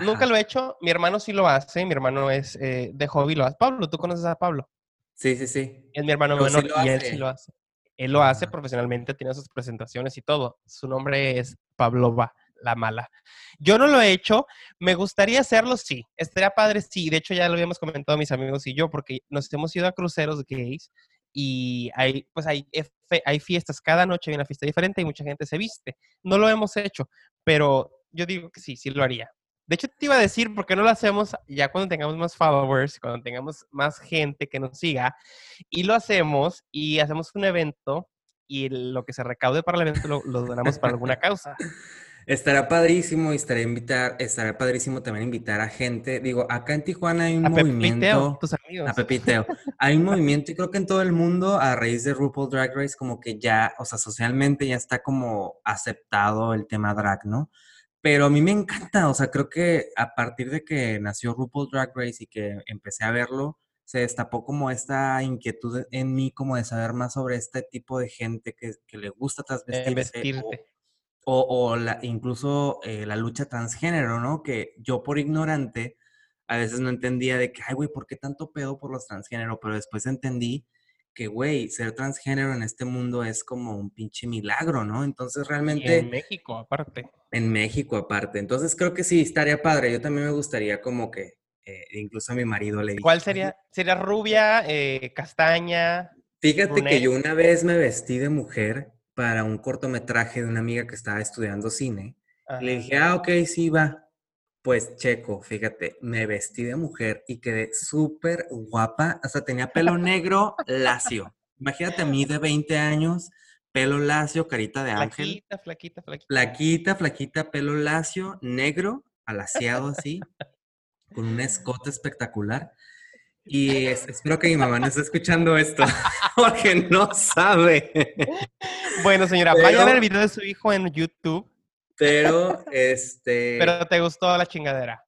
Nunca lo he hecho. Mi hermano sí lo hace. Mi hermano es eh, de hobby, lo hace. Pablo, ¿tú conoces a Pablo? Sí, sí, sí. Es mi hermano menor y él sí lo hace. Él lo hace Ah. profesionalmente, tiene sus presentaciones y todo. Su nombre es Pablo Va, la mala. Yo no lo he hecho, me gustaría hacerlo, sí. Estaría padre, sí. De hecho, ya lo habíamos comentado mis amigos y yo, porque nos hemos ido a cruceros gays y hay, pues hay, efe- hay fiestas, cada noche hay una fiesta diferente y mucha gente se viste. No lo hemos hecho, pero yo digo que sí, sí lo haría. De hecho, te iba a decir, ¿por qué no lo hacemos ya cuando tengamos más followers, cuando tengamos más gente que nos siga? Y lo hacemos y hacemos un evento y lo que se recaude para el evento lo, lo donamos para alguna causa. Estará padrísimo y estaría invitar, estará padrísimo también invitar a gente. Digo, acá en Tijuana hay un A Pepiteo, movimiento. tus amigos. A Pepiteo. Hay un movimiento y creo que en todo el mundo a raíz de RuPaul Drag Race como que ya, o sea, socialmente ya está como aceptado el tema drag, ¿no? Pero a mí me encanta, o sea, creo que a partir de que nació RuPaul Drag Race y que empecé a verlo, se destapó como esta inquietud en mí como de saber más sobre este tipo de gente que, que le gusta transvestirse. O, o la, incluso eh, la lucha transgénero, ¿no? Que yo por ignorante a veces no entendía de que, ay, güey, ¿por qué tanto pedo por los transgénero? Pero después entendí que, güey, ser transgénero en este mundo es como un pinche milagro, ¿no? Entonces Y realmente en México, aparte. en México aparte. Entonces creo que sí, estaría padre. Yo también me gustaría como que, eh, incluso a mi marido le dije, ¿Cuál "Oye, sería? ¿Sería rubia, eh, castaña? Fíjate que yo una vez me vestí de mujer para un cortometraje de una amiga que estaba estudiando cine. Y le Ajá. dije, ah, ok, sí, va. Pues checo, fíjate, me vestí de mujer y quedé súper guapa. Hasta tenía pelo negro lacio. Imagínate a mí de 20 años, pelo lacio, carita de ángel. Flaquita, flaquita, flaquita. Flaquita, flaquita, pelo lacio, negro, alaciado así, con un escote espectacular. Y es- espero que mi mamá no esté escuchando esto, porque no sabe. Bueno, señora, vaya a ver el video de su hijo en YouTube, Pero, este, pero te gustó la chingadera.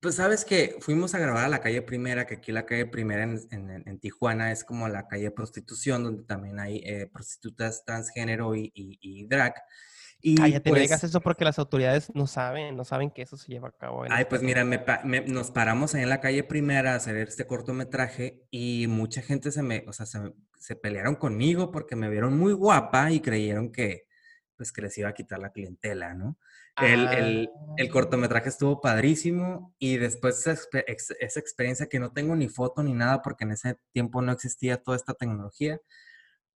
pues sabes que fuimos a grabar a la calle Primera, que aquí la calle Primera en, en- Tijuana es como la calle prostitución, donde también hay eh, prostitutas transgénero y, y- y drag. Y Cállate, no pues, digas eso porque las autoridades no saben, no saben que eso se lleva a cabo. en Ay, este pues mira, me pa- me- nos paramos ahí en la calle primera a hacer este cortometraje y mucha gente se me, o sea, se, se pelearon conmigo porque me vieron muy guapa y creyeron que, pues, que les iba a quitar la clientela, ¿no? El, el- el Ah. cortometraje estuvo padrísimo y después esa, expe- ex- esa experiencia que no tengo ni foto ni nada porque en ese tiempo no existía toda esta tecnología,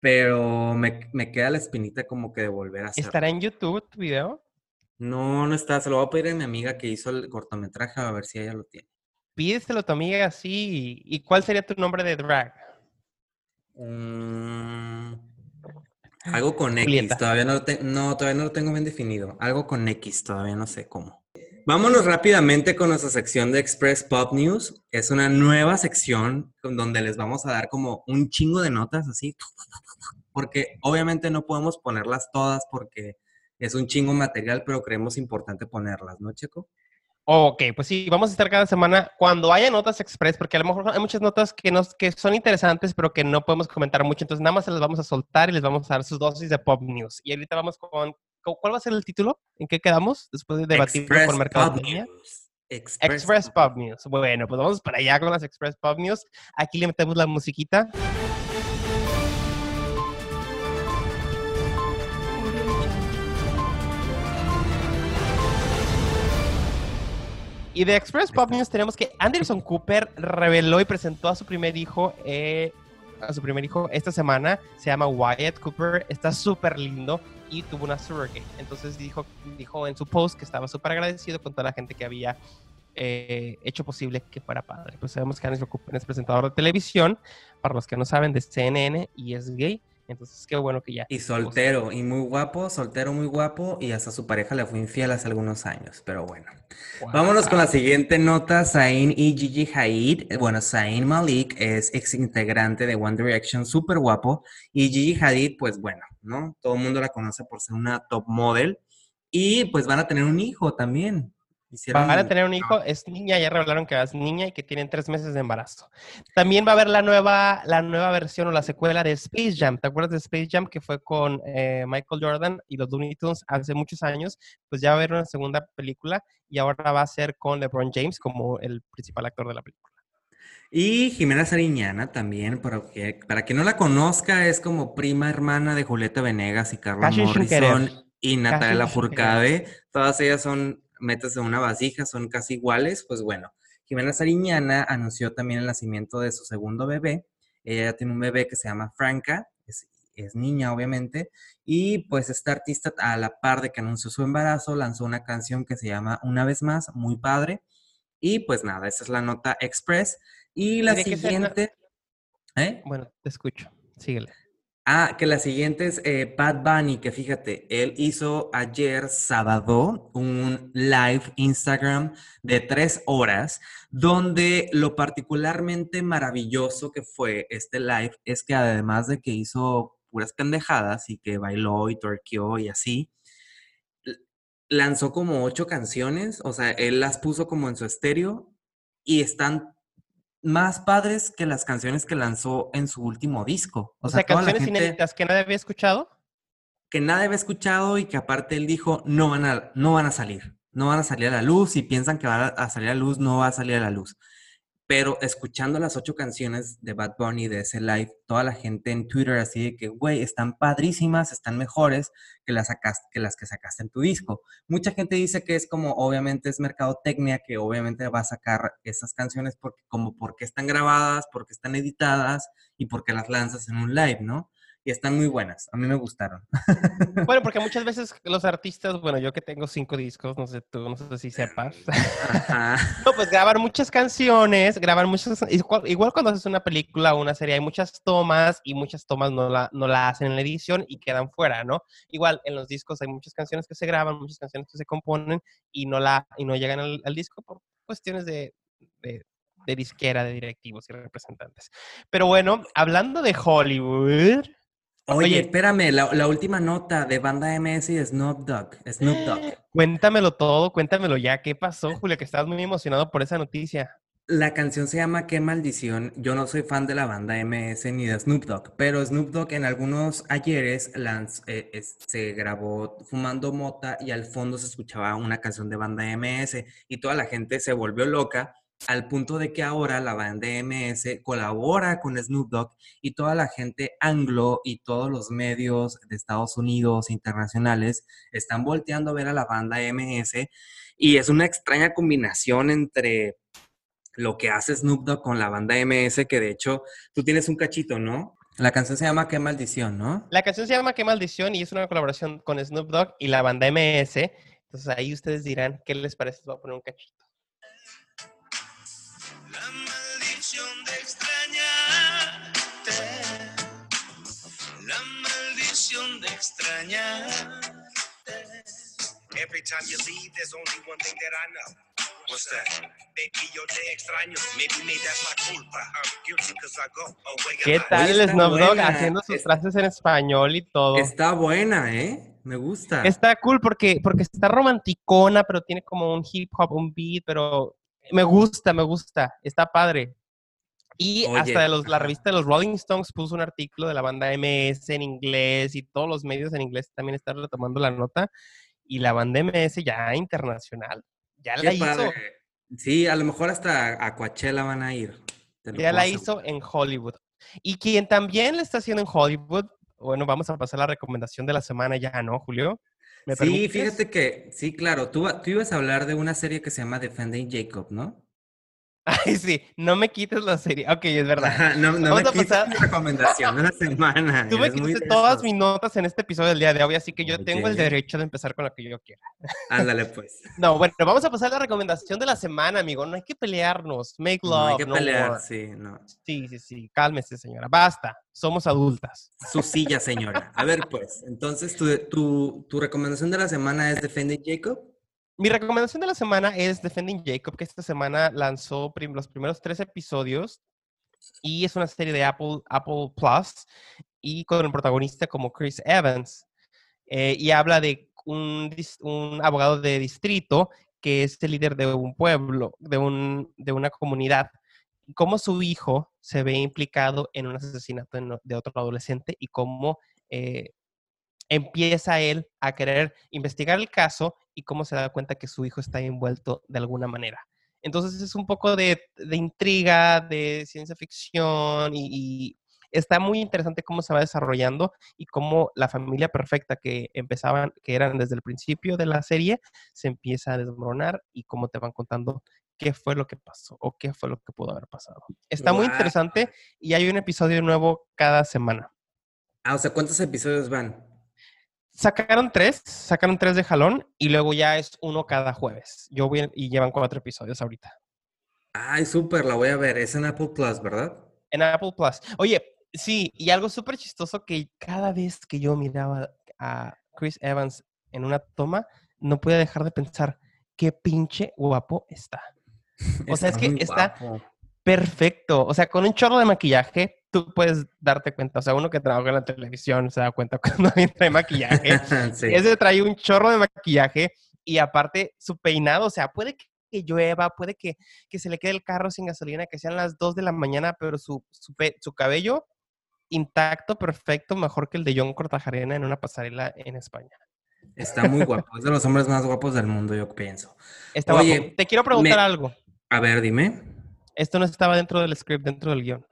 pero me, me queda la espinita como que de volver a hacerlo. ¿Estará en YouTube tu video? No, no está, se lo voy a pedir a mi amiga que hizo el cortometraje a ver si ella lo tiene. Pídeselo a tu amiga así. ¿Y cuál sería tu nombre de drag? Mm, algo con Julieta. X, todavía no lo, te- no, todavía no lo tengo bien definido. Algo con X, todavía no sé cómo. Vámonos rápidamente con nuestra sección de Express Pop News. Es una nueva sección donde les vamos a dar como un chingo de notas así, porque obviamente no podemos ponerlas todas porque es un chingo material, pero creemos importante ponerlas, ¿no, Checo? Ok, pues sí, vamos a estar cada semana cuando haya notas express, porque a lo mejor hay muchas notas que, nos, que son interesantes, pero que no podemos comentar mucho. Entonces, nada más se las vamos a soltar y les vamos a dar sus dosis de pop news. Y ahorita vamos con. Con- ¿Cuál va a ser el título? ¿En qué quedamos? Después de debatir Pop mercadotecnia. News. Express, Express Pop News. Bueno, pues vamos para allá con las Express Pop News. Aquí le metemos la musiquita. Y de Express Pop News tenemos que Anderson Cooper reveló y presentó a su primer hijo, eh, a su primer hijo esta semana. Se llama Wyatt Cooper. Está súper lindo y tuvo una surrogate. Entonces dijo, dijo en su post que estaba súper agradecido con toda la gente que había eh, hecho posible que fuera padre. Pues sabemos que Anderson Cooper es presentador de televisión, para los que no saben, de CNN y es gay. Entonces, qué bueno que ya. Y soltero, y muy guapo, soltero muy guapo, y hasta su pareja le fue infiel hace algunos años, pero bueno. Vámonos con la siguiente nota, Zayn y Gigi Hadid. Eh, Bueno, Zayn Malik es ex integrante de One Direction, súper guapo, y Gigi Hadid, pues bueno, ¿no? Todo el mundo la conoce por ser una top model, y pues van a tener un hijo también. Hicieron- Van a tener un hijo, es niña, ya revelaron que es niña y que tienen tres meses de embarazo. También va a haber la nueva, la nueva versión o la secuela de Space Jam. ¿Te acuerdas de Space Jam que fue con eh, Michael Jordan y los Looney Tunes hace muchos años? Pues ya va a haber una segunda película y ahora va a ser con LeBron James como el principal actor de la película. Y Jimena Sariñana también, para, que, para quien no la conozca, es como prima hermana de Julieta Venegas y Carla sin Morrison y Natalia sin Lafourcade. Todas ellas son metas de una vasija, son casi iguales. Pues bueno, Jimena Sariñana anunció también el nacimiento de su segundo bebé. Ella tiene un bebé que se llama Franca, es, es niña obviamente, y pues esta artista a la par de que anunció su embarazo, lanzó una canción que se llama Una vez más, muy padre. Y pues nada, esa es la nota express. Y la ¿De qué se na- siguiente... ¿Eh? Bueno, te escucho. Síguele. Ah, que la siguiente es eh, Bad Bunny, que fíjate, él hizo ayer sábado un live Instagram de tres horas, donde lo particularmente maravilloso que fue este live es que además de que hizo puras pendejadas y que bailó y torqueó y así, lanzó como ocho canciones, o sea, él las puso como en su estéreo y están más padres que las canciones que lanzó en su último disco. O, sea, canciones gente inéditas que nadie había escuchado. que nadie había escuchado y que aparte él dijo, no van a, no van a salir, no van a salir a la luz, si piensan que van a salir a la luz, no va a salir a la luz. Pero escuchando las ocho canciones de Bad Bunny de ese live, toda la gente en Twitter así de que, güey, están padrísimas, están mejores que las, sacaste, que las que sacaste en tu disco. Mucha gente dice que es como, obviamente es mercadotecnia, que obviamente va a sacar esas canciones porque, como porque están grabadas, porque están editadas y porque las lanzas en un live, ¿no? Y están muy buenas, a mí me gustaron. Bueno, porque muchas veces los artistas, bueno, yo que tengo cinco discos, no sé tú, no sé si sepas. Ajá. No, pues graban muchas canciones, graban muchas... Igual, igual cuando haces una película o una serie hay muchas tomas y muchas tomas no la, no la hacen en la edición y quedan fuera, ¿no? Igual en los discos hay muchas canciones que se graban, muchas canciones que se componen y no, la, y no llegan al, al disco por cuestiones de, de, de disquera, de directivos y representantes. Pero bueno, hablando de Hollywood... Oye, Oye. espérame, la, la última nota de Banda MS y Snoop Dogg. Snoop Dogg. Cuéntamelo todo, cuéntamelo ya. ¿Qué pasó, Julio? Que estabas muy emocionado por esa noticia. La canción se llama Qué maldición. Yo no soy fan de la banda MS ni de Snoop Dogg, pero Snoop Dogg en algunos ayeres eh, se grabó fumando mota y al fondo se escuchaba una canción de banda MS y toda la gente se volvió loca al punto de que ahora la banda MS colabora con Snoop Dogg y toda la gente anglo y todos los medios de Estados Unidos internacionales están volteando a ver a la banda MS y es una extraña combinación entre lo que hace Snoop Dogg con la banda MS, que de hecho tú tienes un cachito, ¿no? La canción se llama Qué maldición, ¿no? La canción se llama Qué maldición y es una colaboración con Snoop Dogg y la banda MS. Entonces ahí ustedes dirán qué les parece. Les voy a poner un cachito. Maldición de extrañarte. La maldición de extrañarte. Every time you leave, there's only one thing that I know. What's that? Baby, yo te extraño. Maybe, maybe that's my culpa. I'm guilty because I go away a ¿Qué tal el Snoop Dogg haciendo sus Es- frases en español y todo? Está buena, ¿eh? Me gusta. Está cool porque, porque está romanticona, pero tiene como un hip hop, un beat, pero me gusta, me gusta, está padre. Y Oye, hasta los, la revista de los Rolling Stones puso un artículo de la banda MS en inglés y todos los medios en inglés también están retomando la nota. Y la banda MS ya internacional, ya Qué la hizo. Sí, a lo mejor hasta a Coachella van a ir. ya la hizo en Hollywood. Y quien también le está haciendo en Hollywood, bueno, vamos a pasar la recomendación de la semana ya, ¿no, Julio? ¿Me Sí, permites? fíjate que, sí, claro, tú, tú ibas a hablar de una serie que se llama Defending Jacob, ¿no? Ay, sí, no me quites la serie. Ok, es verdad. Ajá, no, no Vamos me a quites pasar- mi recomendación de la semana. Tú me quitaste todas mis notas en este episodio del día de hoy, así que yo tengo el derecho de empezar con lo que yo quiera. Ándale, pues. No, bueno, vamos a pasar a la recomendación de la semana, amigo. No hay que pelearnos. Make love. No hay que no pelear, sí, no. Sí, sí, sí. Cálmese, señora. Basta. Somos adultas. Su silla, señora. A ver, pues, entonces, ¿tu, tu, tu recomendación de la semana es Defending Jacob? Mi recomendación de la semana es Defending Jacob, que esta semana lanzó los primeros tres episodios y es una serie de Apple, Apple Plus y con el protagonista como Chris Evans. Eh, y habla de un, abogado de distrito que es el líder de un pueblo, de, un, de una comunidad, y cómo su hijo se ve implicado en un asesinato de otro adolescente y cómo eh, empieza él a querer investigar el caso y cómo se da cuenta que su hijo está envuelto de alguna manera. Entonces es un poco de, de intriga, de ciencia ficción y, y está muy interesante cómo se va desarrollando y cómo la familia perfecta que empezaban, que eran desde el principio de la serie, se empieza a desmoronar y cómo te van contando qué fue lo que pasó o qué fue lo que pudo haber pasado. Está muy interesante y hay un episodio nuevo cada semana. Ah, o sea, ¿cuántos episodios van? Sacaron tres, sacaron tres de jalón y luego ya es uno cada jueves. Yo voy y llevan cuatro episodios ahorita. Ay, súper, la voy a ver. Es en Apple Plus, ¿verdad? En Apple Plus. Oye, sí, y algo súper chistoso que cada vez que yo miraba a Chris Evans en una toma, no podía dejar de pensar qué pinche guapo está. O sea, es que está- guapo. Perfecto. O sea, con un chorro de maquillaje, tú puedes darte cuenta. O sea, uno que trabaja en la televisión se da cuenta cuando alguien trae maquillaje. Sí. Ese trae un chorro de maquillaje y aparte su peinado, o sea, puede que que llueva, puede que, que se le quede el carro sin gasolina, que sean las 2 de la mañana, pero su, su, su cabello intacto, perfecto, mejor que el de John Cortajarena en una pasarela en España. Está muy guapo. Es de los hombres más guapos del mundo, yo pienso. Está Oye, guapo. Te quiero preguntar me- algo. A ver, dime. Esto no estaba dentro del script, dentro del guion.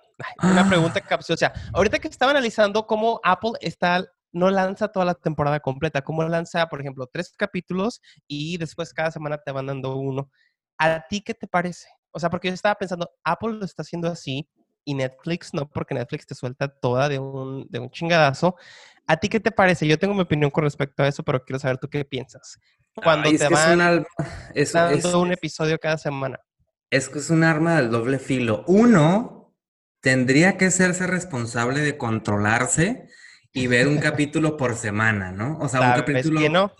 Una Ah. pregunta capciosa. Ahorita que estaba analizando cómo Apple está, no lanza toda la temporada completa, cómo lanza, por ejemplo, tres capítulos y después cada semana te van dando uno. ¿A ti qué te parece? O sea, porque yo estaba pensando, Apple lo está haciendo así y Netflix no, porque Netflix te suelta toda de un, de un chingadazo. ¿A ti qué te parece? Yo tengo mi opinión con respecto a eso, pero quiero saber tú qué piensas. Cuando Ay, te van es- dando es- un episodio cada semana. Es que es un arma del doble filo. Uno tendría que serse responsable de controlarse y ver un capítulo por semana, ¿no? O sea, un ¿Sabes capítulo. que no? ¿Sabes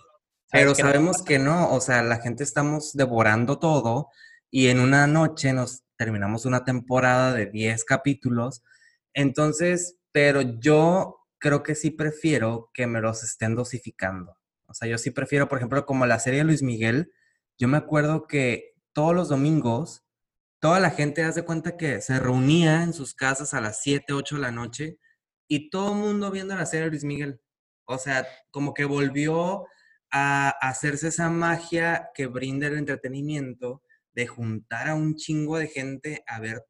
Pero que no? sabemos que no, o sea, la gente estamos devorando todo y en una noche nos terminamos una temporada de 10 capítulos. Entonces, pero yo creo que sí prefiero que me los estén dosificando. O sea, yo sí prefiero, por ejemplo, como la serie de Luis Miguel, yo me acuerdo que todos los domingos toda la gente hace cuenta que se reunía en sus casas a las 7, 8 de la noche y todo el mundo viendo la serie Luis Miguel. O sea, como que volvió a hacerse esa magia que brinda el entretenimiento de juntar a un chingo de gente a ver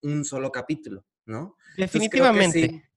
un solo capítulo, ¿no? Definitivamente.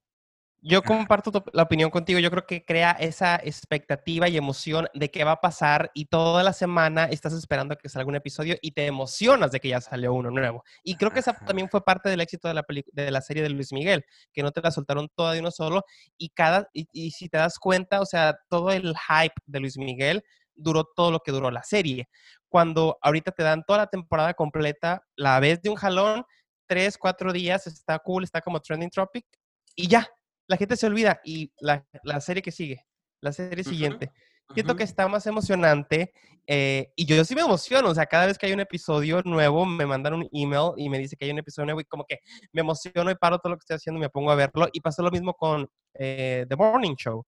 Yo comparto tu- la opinión contigo. Yo creo que crea esa expectativa y emoción de qué va a pasar y toda la semana estás esperando que salga un episodio y te emocionas de que ya salió uno nuevo. Y creo que esa también fue parte del éxito de la, de la serie de Luis Miguel, que no te la soltaron toda de uno solo y cada y, y si te das cuenta, o sea, todo el hype de Luis Miguel duró todo lo que duró la serie. Cuando ahorita te dan toda la temporada completa, la ves de un jalón, tres, cuatro días, está cool, está como trending topic y ya, la gente se olvida y la, la serie que sigue, la serie siguiente. Siento que está más emocionante eh, y yo sí me emociono, o sea, cada vez que hay un episodio nuevo me mandan un email y me dice que hay un episodio nuevo y como que me emociono y paro todo lo que estoy haciendo y me pongo a verlo y pasó lo mismo con eh, The Morning Show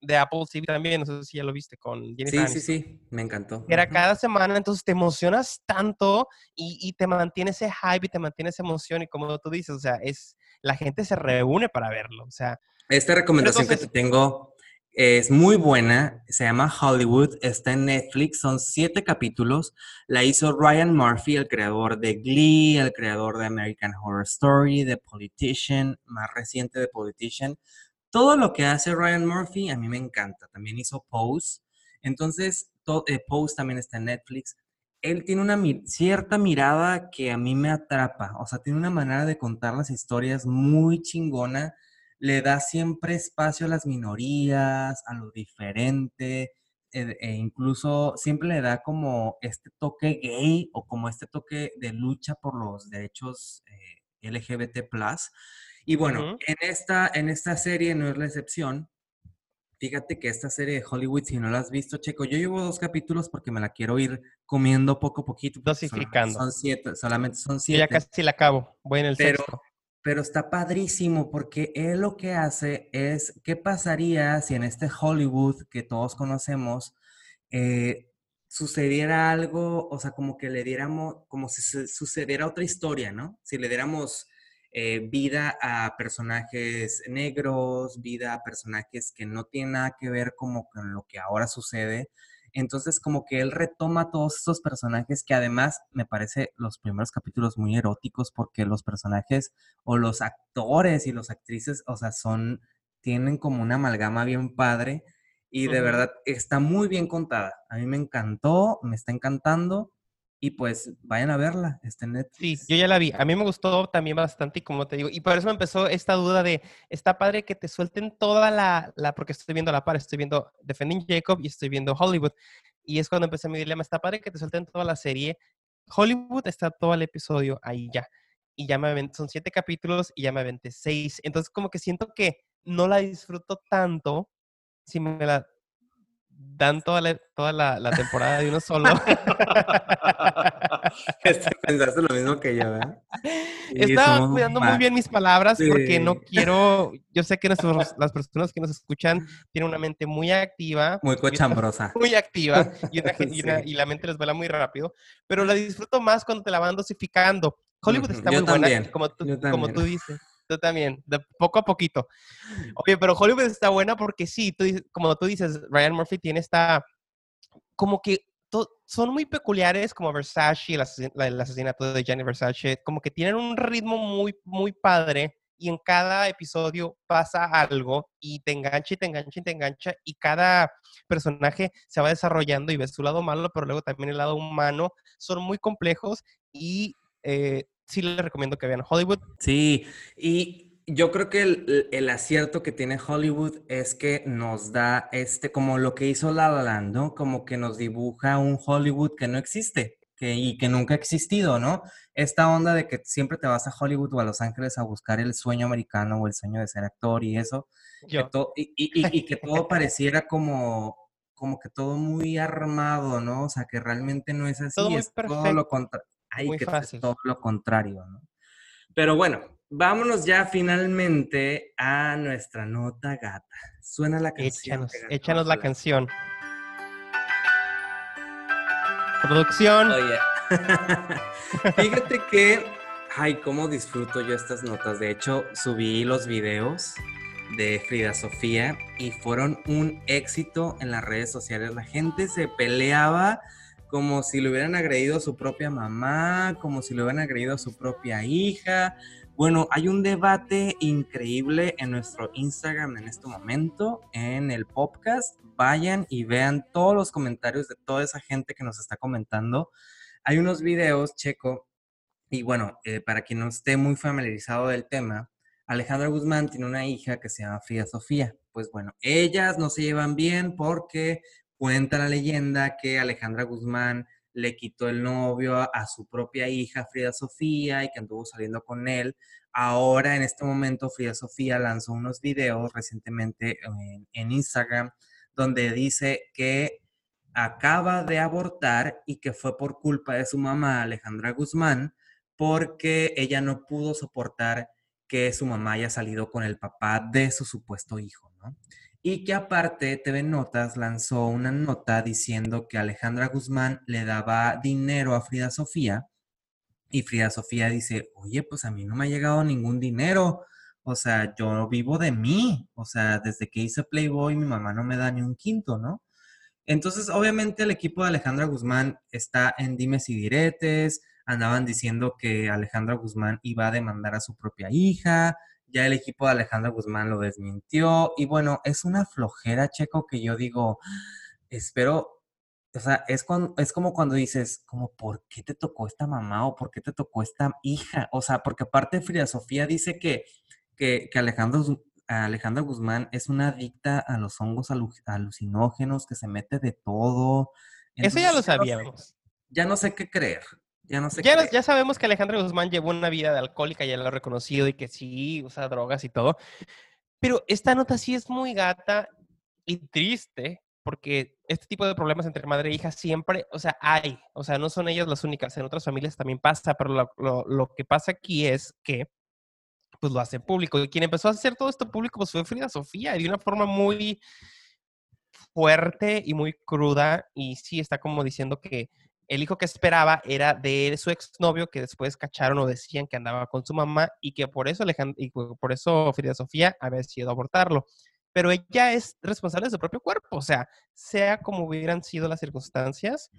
de Apple TV también, no sé si ya lo viste con Jennifer Sí, sí, Aniston sí, me encantó. era cada semana, entonces te emocionas tanto y, y te mantiene ese hype y te mantiene esa emoción y como tú dices, o sea, es la gente se reúne para verlo, o sea, Esta recomendación que entonces- te tengo es muy buena, se llama Hollywood, está en Netflix, son siete capítulos, la hizo Ryan Murphy, el creador de Glee, el creador de American Horror Story, de Politician, más reciente de Politician. Todo lo que hace Ryan Murphy a mí me encanta, también hizo Pose, entonces to- eh, Pose también está en Netflix. Él tiene una cierta mirada que a mí me atrapa, o sea, tiene una manera de contar las historias muy chingona le da siempre espacio a las minorías, a lo diferente, e, e incluso siempre le da como este toque gay o como este toque de lucha por los derechos eh, LGBT+. Y bueno, Ujú. en, esta, en esta serie no es la excepción. Fíjate que esta serie de Hollywood, si no la has visto, Checo, yo llevo dos capítulos porque me la quiero ir comiendo poco a poquito. Dosificando. Son siete, solamente son yo siete. ya casi la acabo, voy en el Pero- sexto. Pero está padrísimo porque él lo que hace es, ¿qué pasaría si en este Hollywood que todos conocemos eh, sucediera algo, o sea, como que le diéramos, como si su- sucediera otra historia, ¿no? Si le diéramos eh, vida a personajes negros, vida a personajes que no tienen nada que ver como con lo que ahora sucede. Entonces, como que él retoma todos estos personajes que además me parece los primeros capítulos muy eróticos porque los personajes o los actores y las actrices, o sea, son, tienen como una amalgama bien padre y de verdad está muy bien contada. A mí me encantó, me está encantando y pues vayan a verla, está en Sí, Netflix. yo ya la vi. A mí me gustó también bastante y como te digo, y por eso me empezó esta duda de, está padre que te suelten toda la, la porque estoy viendo a la par, estoy viendo Defending Jacob y estoy viendo Hollywood. Y es cuando empecé mi dilema, está padre que te suelten toda la serie. Hollywood está todo el episodio ahí ya. Y ya me aventé, son siete capítulos y ya me aventé seis. Entonces como que siento que no la disfruto tanto si me la dan toda la, toda la, la temporada de uno solo. Este, pensaste lo mismo que yo, ¿verdad? Estaba cuidando muy bien mis palabras porque no quiero, yo sé que nuestros- las personas que nos escuchan tienen una mente muy activa, Muy cochambrosa. muy activa y, una y una- Sí. y la mente les vuela muy rápido, pero la disfruto más cuando te la van dosificando. Hollywood está yo muy buena, también, como tú, como tú dices. Tú también, de poco a poquito. Oye, pero Hollywood está buena porque sí, tú como tú dices, Ryan Murphy tiene esta, como que to- son muy peculiares como Versace, el, asesin- la- el asesinato de Gianni Versace, como que tienen un ritmo muy, muy padre y en cada episodio pasa algo y te engancha y te engancha y te engancha y cada personaje se va desarrollando y ves su lado malo, pero luego también el lado humano. Son muy complejos y eh, sí les recomiendo que vean Hollywood. Sí, y yo creo que el, el acierto que tiene Hollywood es que nos da este, como lo que hizo La La Land, ¿no? Como que nos dibuja un Hollywood que no existe que, y que nunca ha existido, ¿no? Esta onda de que siempre te vas a Hollywood o a Los Ángeles a buscar el sueño americano o el sueño de ser actor y eso, que Yo. to- y, y- y- y que todo pareciera como, como que todo muy armado, ¿no? O sea, que realmente no es así, Todo es todo perfecto, lo contrario. Ay, muy que fácil. todo lo contrario, ¿no? Pero bueno, vámonos ya finalmente a nuestra nota gata. Suena la canción. Échanos, échanos la canción. Producción. Oye, Fíjate que, ay, cómo disfruto yo estas notas. De hecho, subí los videos de Frida Sofía y fueron un éxito en las redes sociales. La gente se peleaba como si le hubieran agredido a su propia mamá, como si le hubieran agredido a su propia hija. Bueno, hay un debate increíble en nuestro Instagram en este momento, en el podcast. Vayan y vean todos los comentarios de toda esa gente que nos está comentando. Hay unos videos, Checo, y bueno, eh, para quien no esté muy familiarizado del tema, Alejandra Guzmán tiene una hija que se llama Frida Sofía. Pues bueno, ellas no se llevan bien porque cuenta la leyenda que Alejandra Guzmán le quitó el novio a, su propia hija Frida Sofía y que anduvo saliendo con él. Ahora, en este momento, Frida Sofía lanzó unos videos recientemente en, en Instagram donde dice que acaba de abortar y que fue por culpa de su mamá Alejandra Guzmán porque ella no pudo soportar que su mamá haya salido con el papá de su supuesto hijo, ¿no? Y que aparte TV Notas lanzó una nota diciendo que Alejandra Guzmán le daba dinero a Frida Sofía y Frida Sofía dice, oye, pues a mí no me ha llegado ningún dinero, o sea, yo vivo de mí, o sea, desde que hice Playboy mi mamá no me da ni un quinto, ¿no? Entonces, obviamente el equipo de Alejandra Guzmán está en dimes y diretes, andaban diciendo que Alejandra Guzmán iba a demandar a su propia hija, ya el equipo de Alejandra Guzmán lo desmintió y bueno, es una flojera, Checo, que yo digo, espero, o sea, es, cuando, es como cuando dices, como, ¿por qué te tocó esta mamá o por qué te tocó esta hija? O sea, porque aparte Frida Sofía dice que, que, que Alejandra Guzmán es una adicta a los hongos alucinógenos, que se mete de todo. Eso ya lo sabíamos. Ya no sé qué creer. Ya, no sé ya, ya, sabemos que Alejandra Guzmán llevó una vida de alcohólica, ya lo ha reconocido y que sí usa drogas y todo. Pero esta nota sí es muy gata y triste porque este tipo de problemas entre madre e hija siempre, o sea, hay, o sea, no son ellas las únicas, en otras familias también pasa, pero lo, lo, lo que pasa aquí es que pues lo hace público. Y quien empezó a hacer todo esto público pues fue Frida Sofía, y de una forma muy fuerte y muy cruda. Y sí está como diciendo que el hijo que esperaba era de su exnovio que después cacharon o decían que andaba con su mamá y que por eso Alejandro, y por eso Frida Sofía había decidido abortarlo. Pero ella es responsable de su propio cuerpo, o sea, sea como hubieran sido las circunstancias,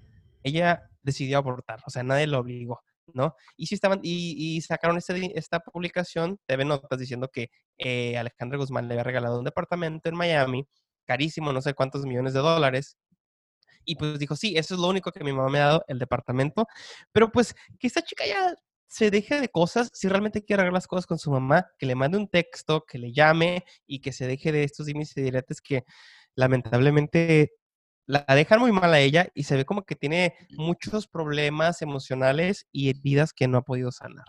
ella decidió abortar, o sea, nadie lo obligó, ¿no? Y sí estaban, y, sacaron este, esta publicación, TV Notas, diciendo que eh, Alejandra Guzmán le había regalado un departamento en Miami, carísimo, no sé cuántos millones de dólares, y pues dijo, sí, eso es lo único que mi mamá me ha dado, el departamento. Pero pues que esta chica ya se deje de cosas, si realmente quiere arreglar las cosas con su mamá, que le mande un texto, que le llame y que se deje de estos dimes y diretes que lamentablemente la dejan muy mal a ella y se ve como que tiene muchos problemas emocionales y heridas que no ha podido sanar.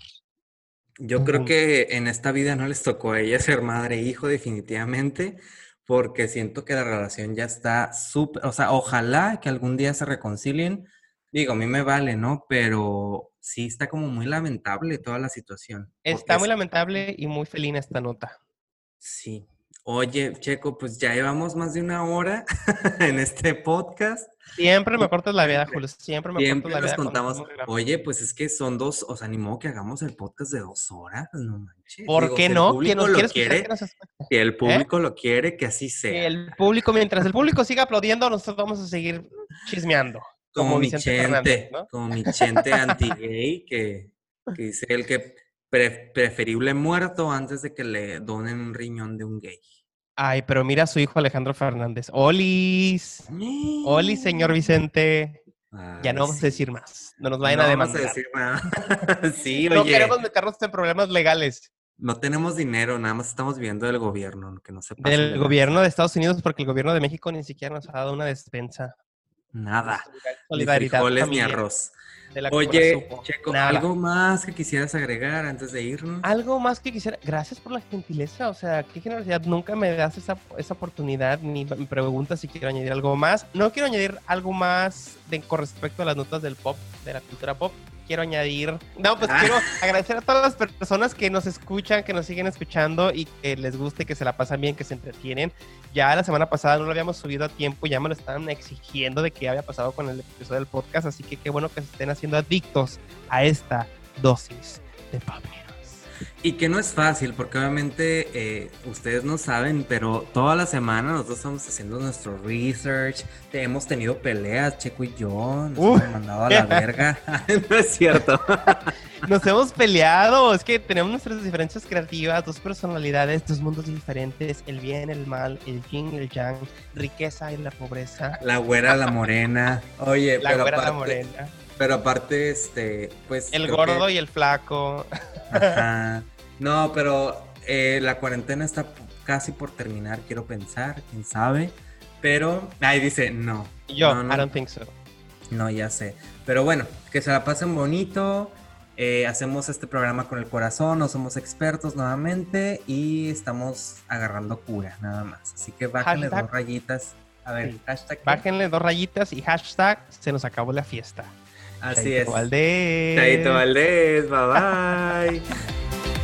Yo creo que en esta vida no les tocó a ella ser madre e hijo definitivamente, porque siento que la relación ya está súper, o sea, ojalá que algún día se reconcilien. Digo, a mí me vale, ¿no? Pero sí está como muy lamentable toda la situación. Está muy lamentable y muy felina esta nota. Sí. Oye, Checo, pues ya llevamos más de una hora en este podcast. Siempre me cortas la vida, Julio. Siempre me cortas la vida. contamos. Oye, pues es que son dos, o sea, ni modo que hagamos el podcast de dos horas, no manches. ¿Por qué no? Que nos quiere, que el ¿Eh? público lo quiere, que así sea. el público, mientras el público siga aplaudiendo, nosotros vamos a seguir chismeando. Como, mi chente, como mi chente anti-gay, que, que dice el que preferible muerto antes de que le donen un riñón de un gay. Ay, pero mira a su hijo Alejandro Fernández. Olis. Olis, señor Vicente. ya no vamos a decir más. No nos vayan a demandar. Vamos a decir más. sí, no queremos meternos en problemas legales. No tenemos dinero, nada más estamos viendo del gobierno, que no se Del gobierno de Estados Unidos, porque el gobierno de México ni siquiera nos ha dado una despensa. Nada. Solidaridad. Ni frijoles ni arroz. Oye, Checo, ¿algo más que quisieras agregar antes de irnos? Algo más que quisiera. Gracias por la gentileza. O sea, qué generosidad. Nunca me das esa, esa oportunidad ni me preguntas si quiero añadir algo más. No quiero añadir algo más de, con respecto a las notas del pop, de la cultura pop. Quiero añadir. No, pues Ah. quiero agradecer a todas las personas que nos escuchan, que nos siguen escuchando y que les guste, que se la pasan bien, que se entretienen. Ya la semana pasada no lo habíamos subido a tiempo, ya me lo estaban exigiendo de qué había pasado con el episodio del podcast, así que qué bueno que se estén haciendo adictos a esta dosis de News. Y que no es fácil, porque obviamente eh, ustedes no saben, pero toda la semana nosotros estamos haciendo nuestro research. te- hemos tenido peleas, Checo y yo. Nos Uh. hemos mandado a la verga. no es cierto. Nos hemos peleado, es que tenemos nuestras diferencias creativas, dos personalidades, dos mundos diferentes, el bien, el mal, el yin, el yang, riqueza y la pobreza. La güera, la morena. Oye, La pero güera, la morena. Pero aparte, este, pues. El gordo que- y el flaco. Ajá. No, pero eh, la cuarentena está casi por terminar, quiero pensar, quién sabe. Pero, ahí dice, no. Yo, No, no. I don't think so. No, ya sé. Pero bueno, que se la pasen bonito. eh, hacemos este programa con el corazón, no somos expertos nuevamente y estamos agarrando cura, nada más. Así que bájenle Hashtag. dos rayitas. A ver, Sí. hashtag. Bájenle dos rayitas y hashtag se nos acabó la fiesta. Así Chaito es. Valdés. Chaito Valdés, bye bye.